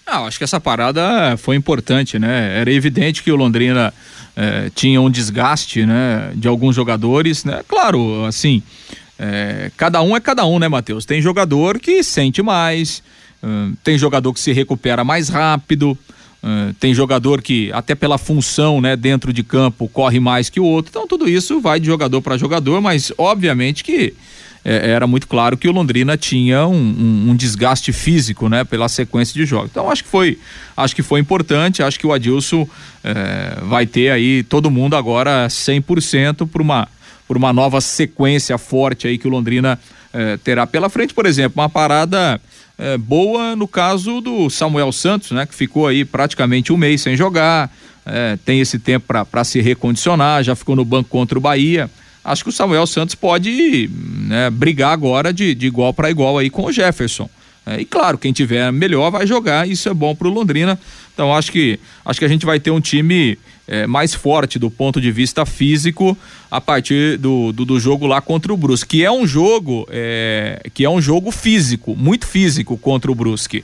Ah, acho que essa parada foi importante, né? Era evidente que o Londrina eh, tinha um desgaste, né? De alguns jogadores, né? Claro, assim, eh, cada um é cada um, né, Matheus? Tem jogador que sente mais, uh, tem jogador que se recupera mais rápido, uh, tem jogador que, até pela função, né, dentro de campo, corre mais que o outro. Então, tudo isso vai de jogador para jogador, mas obviamente que é, era muito claro que o Londrina tinha um, um, um, desgaste físico, né, pela sequência de jogos. Então acho que foi, acho que foi importante. Acho que o Adilson é, vai ter aí todo mundo agora 100% por uma por uma nova sequência forte aí que o Londrina é, terá pela frente, por exemplo, uma parada é, boa no caso do Samuel Santos, né, que ficou aí praticamente um mês sem jogar, é, tem esse tempo para se recondicionar, já ficou no banco contra o Bahia acho que o Samuel Santos pode né, brigar agora de, de igual para igual aí com o Jefferson. É, e claro, quem tiver melhor vai jogar, isso é bom para o Londrina. Então acho que acho que a gente vai ter um time é, mais forte do ponto de vista físico a partir do, do, do jogo lá contra o Brusque, que é um jogo é, que é um jogo físico, muito físico contra o Brusque.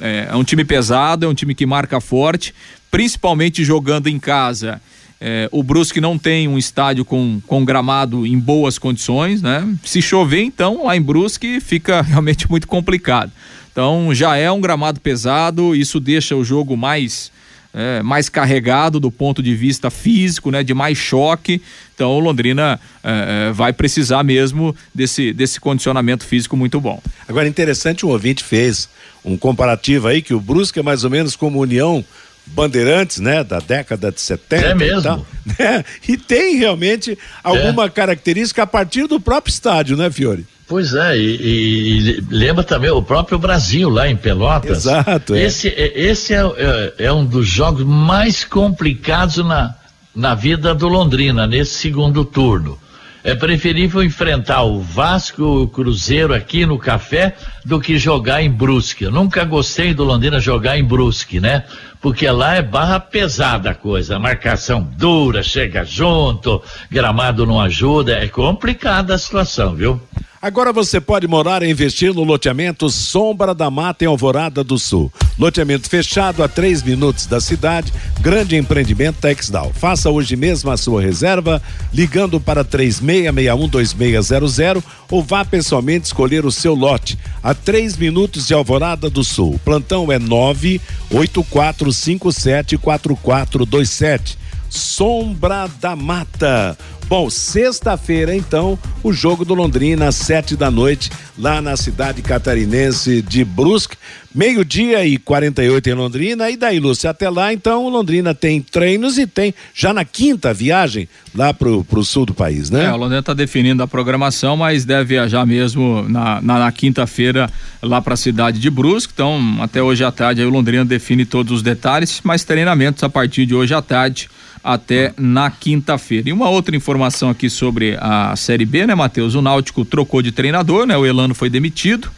É, é um time pesado, é um time que marca forte, principalmente jogando em casa. É, o Brusque não tem um estádio com, com gramado em boas condições, né? Se chover, então, lá em Brusque fica *laughs* realmente muito complicado. Então, já é um gramado pesado, isso deixa o jogo mais é, mais carregado do ponto de vista físico, né? De mais choque. Então, o Londrina é, é vai precisar mesmo desse, desse condicionamento físico muito bom. Agora, interessante, um ouvinte fez um comparativo aí que o Brusque é mais ou menos como União Bandeirantes, né, da década de 70 é mesmo. e tal, né? E tem realmente alguma é. característica a partir do próprio estádio, né, Fiore? Pois é, e, e, lembra também o próprio Brasil lá em Pelotas. Exato. É. Esse, é, esse é, é, é, um dos jogos mais complicados na, na vida do Londrina, nesse segundo turno. É preferível enfrentar o Vasco, o Cruzeiro aqui no Café do que jogar em Brusque. Eu nunca gostei do Londrina jogar em Brusque, né? porque lá é barra pesada a coisa, marcação dura, chega junto, gramado não ajuda, é complicada a situação, viu? Agora você pode morar e investir no loteamento Sombra da Mata em Alvorada do Sul. Loteamento fechado a três minutos da cidade, grande empreendimento Texdal. Faça hoje mesmo a sua reserva, ligando para 36612600 ou vá pessoalmente escolher o seu lote a três minutos de Alvorada do Sul. Plantão é nove oito quatro cinco sete quatro quatro dois sete. Sombra da Mata. Bom, sexta-feira, então, o jogo do Londrina, às sete da noite, lá na cidade catarinense de Brusque. Meio-dia e 48 em Londrina. E daí, Lúcia, até lá, então, o Londrina tem treinos e tem já na quinta viagem lá pro, pro sul do país, né? É, o Londrina está definindo a programação, mas deve viajar mesmo na, na, na quinta-feira lá para a cidade de Brusque. Então, até hoje à tarde, aí o Londrina define todos os detalhes, mas treinamentos a partir de hoje à tarde até na quinta-feira. E uma outra informação aqui sobre a Série B, né, Matheus? O Náutico trocou de treinador, né? O Elano foi demitido.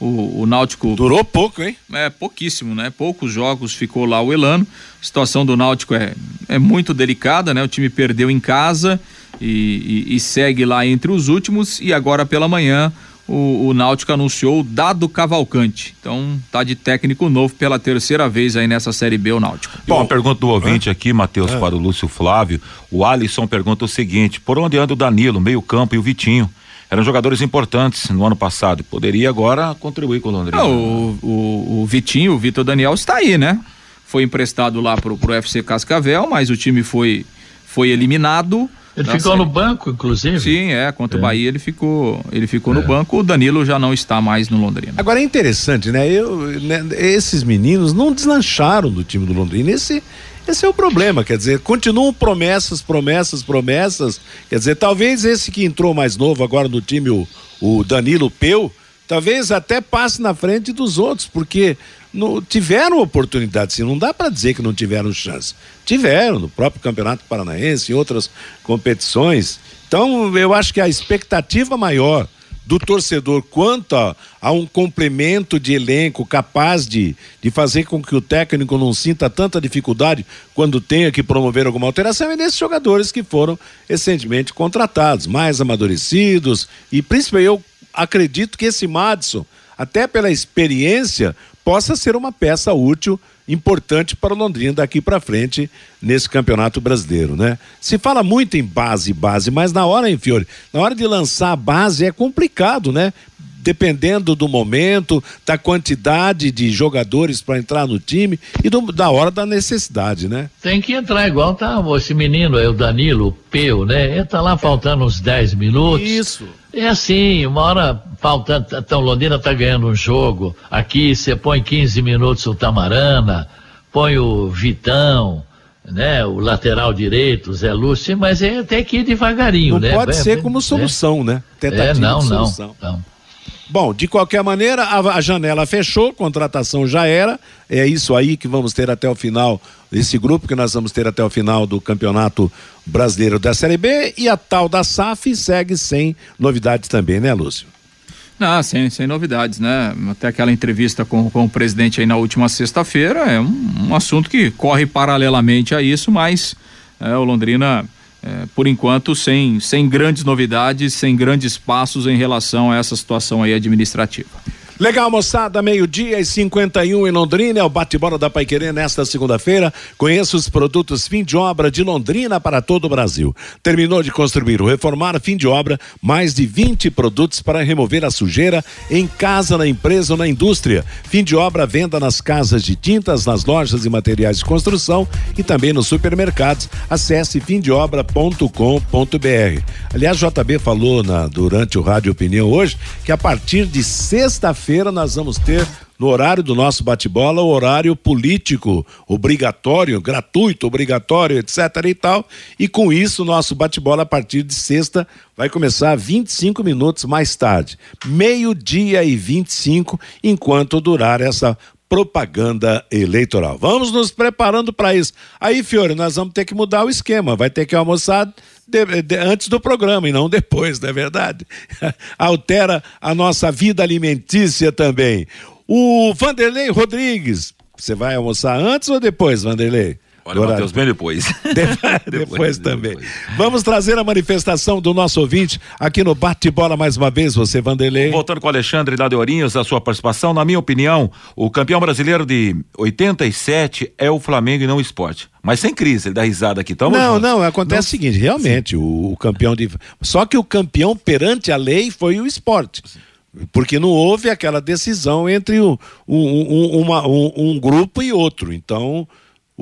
O, o, Náutico. Durou pouco, hein? É, pouquíssimo, né? Poucos jogos ficou lá o Elano. A situação do Náutico é, é muito delicada, né? O time perdeu em casa e, e, e segue lá entre os últimos. E agora pela manhã o, o Náutico anunciou o Dado Cavalcante. Então tá de técnico novo pela terceira vez aí nessa Série B o Náutico. Bom, uma pergunta do ouvinte é? aqui, Matheus, é. para o Lúcio Flávio. O Alisson pergunta o seguinte: por onde anda o Danilo, meio-campo e o Vitinho? Eram jogadores importantes no ano passado. Poderia agora contribuir com o Londrina. o, o, o Vitinho, o Vitor Daniel está aí, né? Foi emprestado lá pro, pro FC Cascavel, mas o time foi, foi eliminado. Ele ficou série. no banco, inclusive. Sim, é. Contra é. o Bahia ele ficou, ele ficou é. no banco. O Danilo já não está mais no Londrina. Agora é interessante, né? Eu, né, Esses meninos não deslancharam do time do Londrina. Esse, esse é o problema. Quer dizer, continuam promessas, promessas, promessas. Quer dizer, talvez esse que entrou mais novo agora no time, o, o Danilo Peu, talvez até passe na frente dos outros, porque no, tiveram oportunidade, sim. Não dá para dizer que não tiveram chance. Tiveram no próprio Campeonato Paranaense, em outras competições. Então, eu acho que a expectativa maior do torcedor quanto a, a, um complemento de elenco capaz de, de fazer com que o técnico não sinta tanta dificuldade quando tenha que promover alguma alteração é nesses jogadores que foram recentemente contratados, mais amadurecidos e principalmente eu acredito que esse Madison, até pela experiência, possa ser uma peça útil, importante para o Londrina daqui para frente nesse campeonato brasileiro, né? Se fala muito em base, base, mas na hora, hein, Fiore, na hora de lançar a base é complicado, né? Dependendo do momento, da quantidade de jogadores para entrar no time e do, da hora da necessidade, né? Tem que entrar igual tá esse menino, é o Danilo, o Peu, né? Entra lá faltando uns 10 minutos. Isso. É assim, uma hora faltando, então Londrina tá ganhando um jogo, aqui você põe 15 minutos o Tamarana, põe o Vitão, né, o lateral direito, o Zé Lúcio, mas é até que ir devagarinho, não né? Pode ser como solução, né? Tentativa é, não, de solução. Não, não. Bom, de qualquer maneira, a, a, janela fechou, contratação já era. É isso aí que vamos ter até o final, esse grupo que nós vamos ter até o final do Campeonato Brasileiro da Série B. E a tal da SAF segue sem novidades também, né, Lúcio? Não, sem, sem novidades, né? Até aquela entrevista com, com o presidente aí na última sexta-feira é um, um assunto que corre paralelamente a isso, mas é, o Londrina é, por enquanto, sem, sem grandes novidades, sem grandes passos em relação a essa situação aí administrativa. Legal, moçada, meio-dia e 51 em Londrina, é o bate-bola da Paiquerê nesta segunda-feira. Conheça os produtos fim de obra de Londrina para todo o Brasil. Terminou de construir ou reformar, fim de obra, mais de 20 produtos para remover a sujeira em casa, na empresa ou na indústria. Fim de obra, venda nas casas de tintas, nas lojas e materiais de construção e também nos supermercados. Acesse fimdeobra.com.br. Aliás, JB falou na, durante o Rádio Opinião hoje que a partir de sexta-feira quinta-feira nós vamos ter no horário do nosso bate-bola, o horário político obrigatório, gratuito, obrigatório, etc e tal. E com isso, nosso bate-bola a partir de sexta vai começar 25 minutos mais tarde, meio-dia e 25, enquanto durar essa propaganda eleitoral. Vamos nos preparando para isso. Aí, Fiore, nós vamos ter que mudar o esquema. Vai ter que almoçar de, de, antes do programa e não depois, não é verdade? *laughs* Altera a nossa vida alimentícia também. O Vanderlei Rodrigues, você vai almoçar antes ou depois, Vanderlei? Olha, Matheus, bem depois. *laughs* *laughs* depois, depois também. Depois. Vamos trazer a manifestação do nosso ouvinte aqui no Bate-Bola mais uma vez, você, Vanderlei. Voltando com o Alexandre lá de Ourinhos, a sua participação. Na minha opinião, o campeão brasileiro de 87 é o Flamengo e não o esporte. Mas sem crise, ele dá risada aqui. Tamo não, junto. não, acontece não... o seguinte, realmente, o, o, campeão de. Só que o campeão perante a lei foi o esporte. Porque não houve aquela decisão entre um, um, uma, um, um grupo e outro. Então,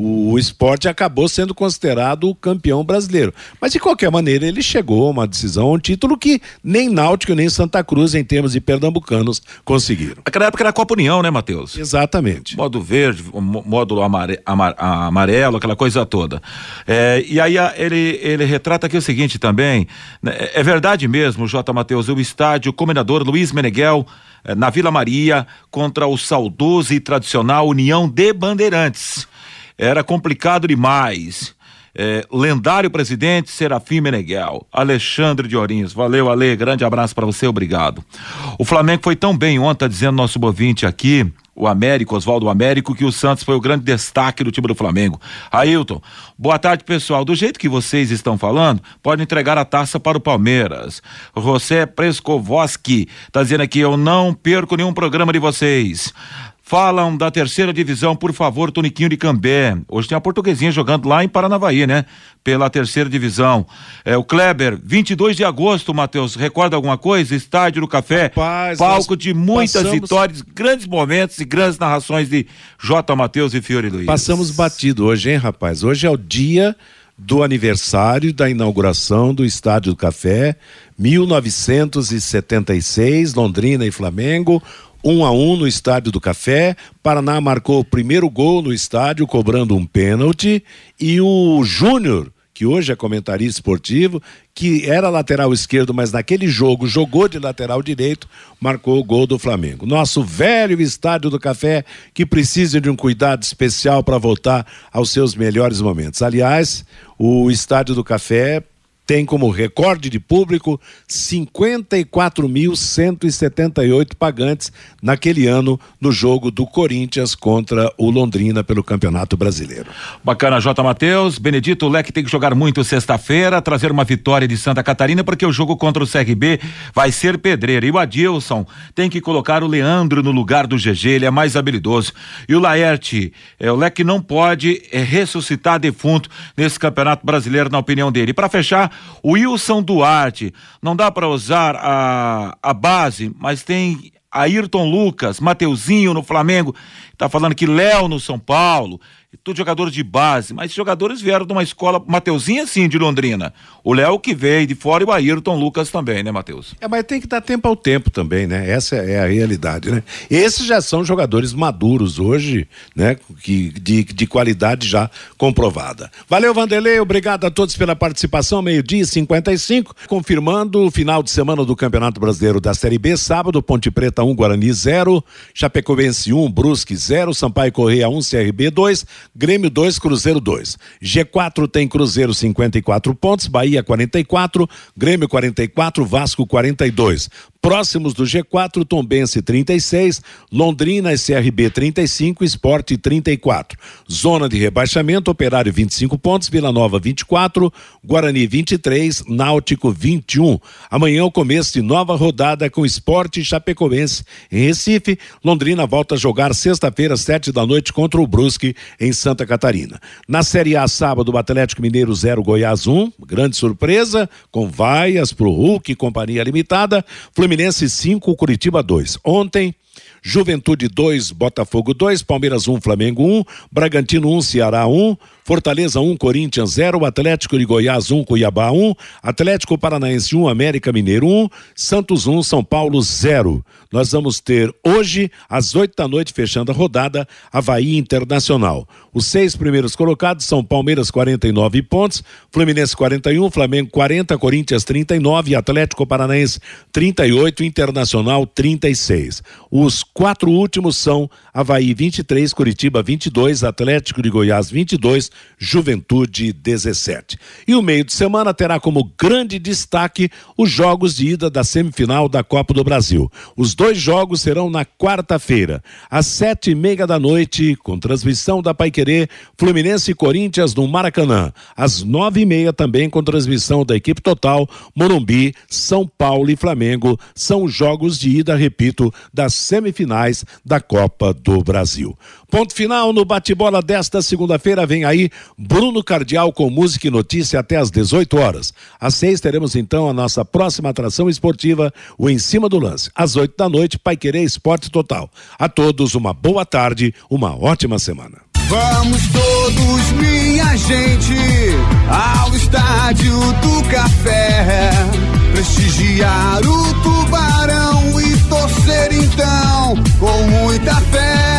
o esporte acabou sendo considerado o campeão brasileiro. Mas, de qualquer maneira, ele chegou a uma decisão, um título que nem Náutico nem Santa Cruz, em termos de pernambucanos, conseguiram. Naquela época era a Copa União, né, Matheus? Exatamente. Módulo verde, módulo amare, amar, amarelo, aquela coisa toda. É, e aí ele, ele retrata aqui o seguinte também: né, é verdade mesmo, J. Matheus, o estádio Comendador Luiz Meneghel é, na Vila Maria contra o saudoso e tradicional União de Bandeirantes era complicado demais. é, lendário presidente Serafim Meneghel, Alexandre de Ourinhos. Valeu, Ale, grande abraço para você, obrigado. O Flamengo foi tão bem ontem, tá dizendo nosso bovinte aqui, o Américo, Oswaldo Américo, que o Santos foi o grande destaque do time do Flamengo. Ailton, boa tarde, pessoal. Do jeito que vocês estão falando, pode entregar a taça para o Palmeiras. José Preskovoski tá dizendo aqui, eu não perco nenhum programa de vocês. Falam da terceira divisão, por favor, Toniquinho de Cambé. Hoje tem a portuguesinha jogando lá em Paranavaí, né? Pela terceira divisão. É, o Kleber, 22 de agosto, Matheus, recorda alguma coisa? Estádio do Café, Rapaz, palco de muitas passamos... vitórias, grandes momentos e grandes narrações de J. Matheus e Fiore Luiz. Passamos batido hoje, hein, rapaz? Hoje é o dia do aniversário da inauguração do Estádio do Café, 1976, Londrina e Flamengo. 1 um a 1 um no Estádio do Café. Paraná marcou o primeiro gol no estádio, cobrando um pênalti. E o Júnior, que hoje é comentarista esportivo, que era lateral esquerdo, mas naquele jogo jogou de lateral direito, marcou o gol do Flamengo. Nosso velho Estádio do Café, que precisa de um cuidado especial para voltar aos seus melhores momentos. Aliás, o Estádio do Café tem como recorde de público 54.178 pagantes naquele ano no jogo do Corinthians contra o Londrina pelo Campeonato Brasileiro. Bacana, J. Matheus. Benedito, o Leque tem que jogar muito sexta-feira, trazer uma vitória de Santa Catarina, porque o jogo contra o CRB vai ser pedreiro. E o Adilson tem que colocar o Leandro no lugar do GG, ele é mais habilidoso. E o Laerte, é, o Leque não pode é, ressuscitar defunto nesse Campeonato Brasileiro, na opinião dele. E para fechar, Wilson Duarte, não dá para usar a, a base, mas tem Ayrton Lucas, Mateuzinho no Flamengo, tá falando que Léo no São Paulo, tudo jogadores de base, mas jogadores vieram de uma escola, Mateuzinho sim, de Londrina. O Léo que veio de fora e o Ayrton Lucas também, né, Matheus? É, mas tem que dar tempo ao tempo também, né? Essa é a realidade, né? Esses já são jogadores maduros hoje, né? Que, de, de qualidade já comprovada. Valeu, Vanderlei, obrigado a todos pela participação, meio-dia 55, confirmando o final de semana do Campeonato Brasileiro da Série B, sábado, Ponte Preta 1, um, Guarani 0, Chapecoense 1, um, Brusque 0, Sampaio Correia 1, um, CRB 2, Grêmio 2, Cruzeiro 2. G4 tem Cruzeiro 54 pontos, Bahia 44, Grêmio 44, Vasco 42. Próximos do G4, Tombense 36, Londrina e CRB 35, Esporte 34. Zona de rebaixamento, Operário 25 pontos, Vila Nova 24, Guarani 23, Náutico 21. Amanhã o começo de nova rodada com Esporte Chapecoense em Recife. Londrina volta a jogar sexta-feira, sete da noite contra o Brusque em Santa Catarina. Na Série A, sábado, o Atlético Mineiro 0, Goiás 1. Grande surpresa, com vaias pro Hulk e Companhia Limitada. 5, Curitiba 2. Ontem, Juventude 2, Botafogo 2, Palmeiras 1, um, Flamengo 1, um, Bragantino 1, um, Ceará 1, Fortaleza 1, Corinthians 0, Atlético de Goiás 1, Cuiabá 1, Atlético Paranaense 1, América Mineiro 1, Santos 1, São Paulo 0. Nós vamos ter hoje, às 8 da noite, fechando a rodada, Havaí Internacional. Os seis primeiros colocados são Palmeiras 49 pontos, Fluminense 41, Flamengo 40, Corinthians 39, Atlético Paranaense 38, Internacional 36. Os quatro últimos são Havaí 23, Curitiba 22, Atlético de Goiás 22, Juventude 17. E o meio de semana terá como grande destaque os jogos de ida da semifinal da Copa do Brasil. Os dois jogos serão na quarta-feira, às sete e meia da noite, com transmissão da Paiquerê, Fluminense e Corinthians no Maracanã. Às nove e meia também com transmissão da equipe total, Morumbi, São Paulo e Flamengo. São jogos de ida, repito, das semifinais da Copa do Brasil. Ponto final no bate-bola desta segunda-feira. Vem aí Bruno Cardial com música e notícia até às 18 horas. Às seis teremos então a nossa próxima atração esportiva, o Em Cima do Lance. Às oito da noite, Pai Querer Esporte Total. A todos uma boa tarde, uma ótima semana. Vamos todos, minha gente, ao estádio do café, prestigiar o tubarão e torcer então com muita fé.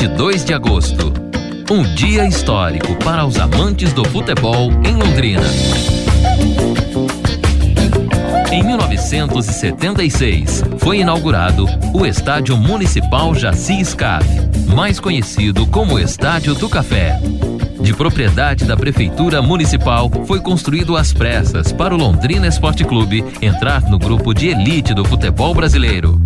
22 de agosto. Um dia histórico para os amantes do futebol em Londrina. Em 1976, foi inaugurado o Estádio Municipal Jaci Scaf, mais conhecido como Estádio do Café. De propriedade da Prefeitura Municipal, foi construído às pressas para o Londrina Esporte Clube entrar no grupo de elite do futebol brasileiro.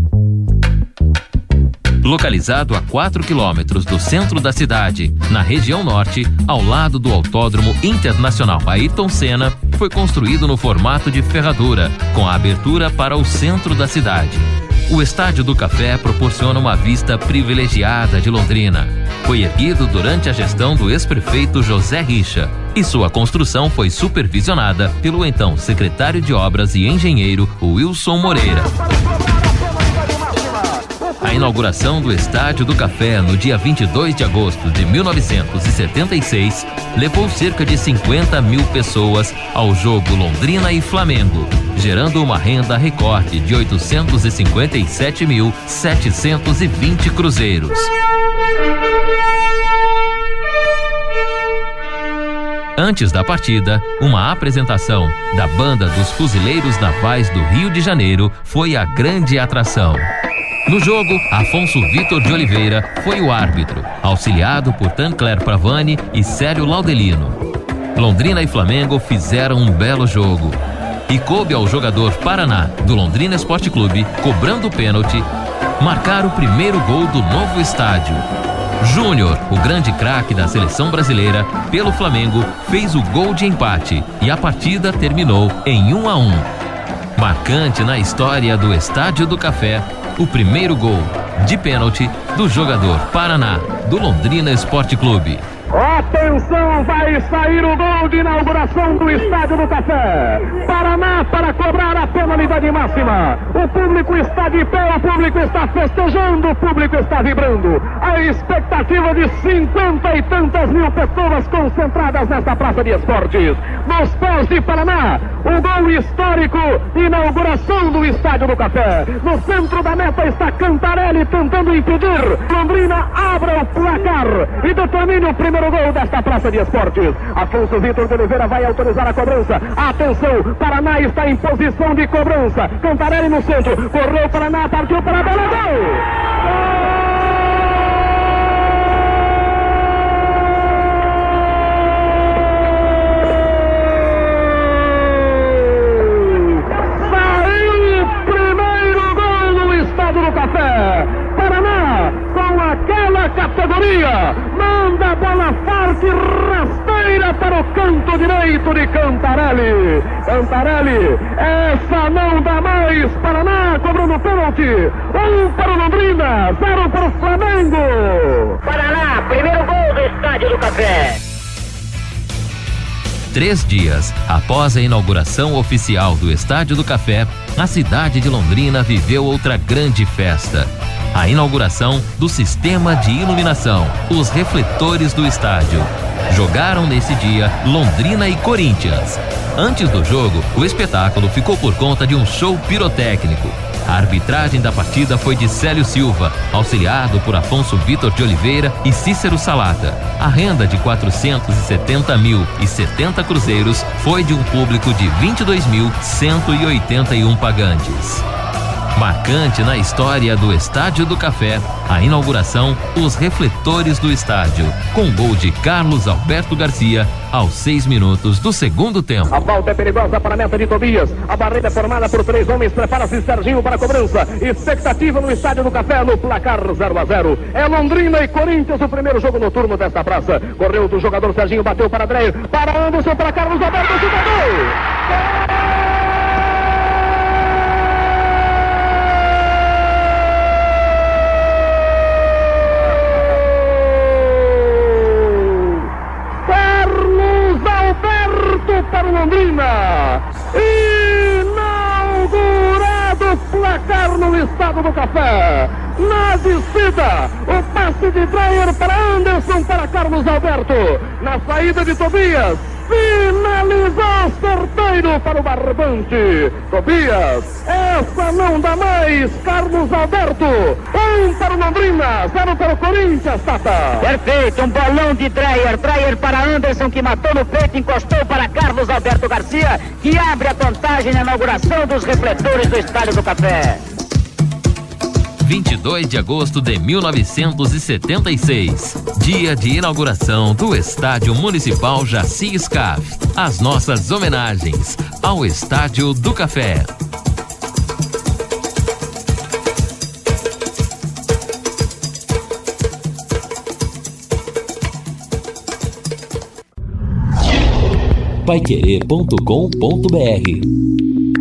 Localizado a 4 quilômetros do centro da cidade, na região norte, ao lado do Autódromo Internacional Ayrton Senna, foi construído no formato de ferradura, com a abertura para o centro da cidade. O Estádio do Café proporciona uma vista privilegiada de Londrina. Foi erguido durante a gestão do ex-prefeito José Richa e sua construção foi supervisionada pelo então secretário de Obras e engenheiro Wilson Moreira. A inauguração do Estádio do Café no dia 22 de agosto de 1976 levou cerca de 50 mil pessoas ao jogo Londrina e Flamengo, gerando uma renda recorde de 857.720 cruzeiros. Antes da partida, uma apresentação da Banda dos Fuzileiros Navais do Rio de Janeiro foi a grande atração. No jogo, Afonso Vitor de Oliveira foi o árbitro, auxiliado por Tancler Pravani e Célio Laudelino. Londrina e Flamengo fizeram um belo jogo. E coube ao jogador Paraná, do Londrina Esporte Clube, cobrando o pênalti, marcar o primeiro gol do novo estádio. Júnior, o grande craque da seleção brasileira, pelo Flamengo, fez o gol de empate e a partida terminou em 1 a 1. Marcante na história do Estádio do Café, o primeiro gol de pênalti do jogador Paraná do Londrina Esporte Clube. Atenção, vai sair o gol de inauguração do Estádio do Café. Paraná para cobrar a penalidade máxima. O público está de pé, o público está festejando, o público está vibrando. A expectativa de cinquenta e tantas mil pessoas concentradas nesta praça de esportes. Nos pés de Paraná, o gol histórico, inauguração do Estádio do Café. No centro da meta está Cantarelli tentando impedir. Londrina abra o placar e determine o primeiro gol desta praça de esportes. Afonso Vitor de Oliveira vai autorizar a cobrança. Atenção, Paraná está em posição de cobrança. Cantarelli no centro, correu Paraná, partiu para a bola, gol! Saiu o primeiro gol no Estádio do Café. Paraná, com aquela categoria, bola forte, rasteira para o canto direito de Cantarelli. Cantarelli, essa não dá mais. Paraná cobrando pênalti. Um para o Londrina, zero para o Flamengo. Paraná, primeiro gol do Estádio do Café. Três dias após a inauguração oficial do Estádio do Café, a cidade de Londrina viveu outra grande festa. A inauguração do sistema de iluminação, os refletores do estádio. Jogaram nesse dia Londrina e Corinthians. Antes do jogo, o espetáculo ficou por conta de um show pirotécnico. A arbitragem da partida foi de Célio Silva, auxiliado por Afonso Vitor de Oliveira e Cícero Salata. A renda de 470 mil e 70 cruzeiros foi de um público de 22.181 pagantes. Marcante na história do Estádio do Café, a inauguração, os refletores do estádio, com gol de Carlos Alberto Garcia aos seis minutos do segundo tempo. A falta é perigosa para a meta de Tobias. A barreira é formada por três homens. Prepara-se Serginho para a cobrança. Expectativa no Estádio do Café no placar 0 a 0 É Londrina e Corinthians o primeiro jogo noturno desta praça. Correu do jogador Serginho, bateu para Dreyer. Para Anderson, para Carlos Alberto, jogador. Carlos Alberto para o Londrina. Inaugurado o placar no Estado do Café. Na descida, o passe de Dreyer para Anderson para Carlos Alberto. Na saída de Tobias, Finalizou certeiro para o barbante. Tobias, essa não dá mais. Carlos Alberto, um para o Londrina, zero para o Corinthians, Tata. Perfeito, um bolão de Dreyer. Dreyer para Anderson, que matou no peito, encostou para Carlos Alberto Garcia, que abre a contagem na inauguração dos refletores do Estádio do Café. 22 de agosto de 1976. Dia de inauguração do Estádio Municipal Jaci Scaf. As nossas homenagens ao Estádio do Café. Paiquerê.com.br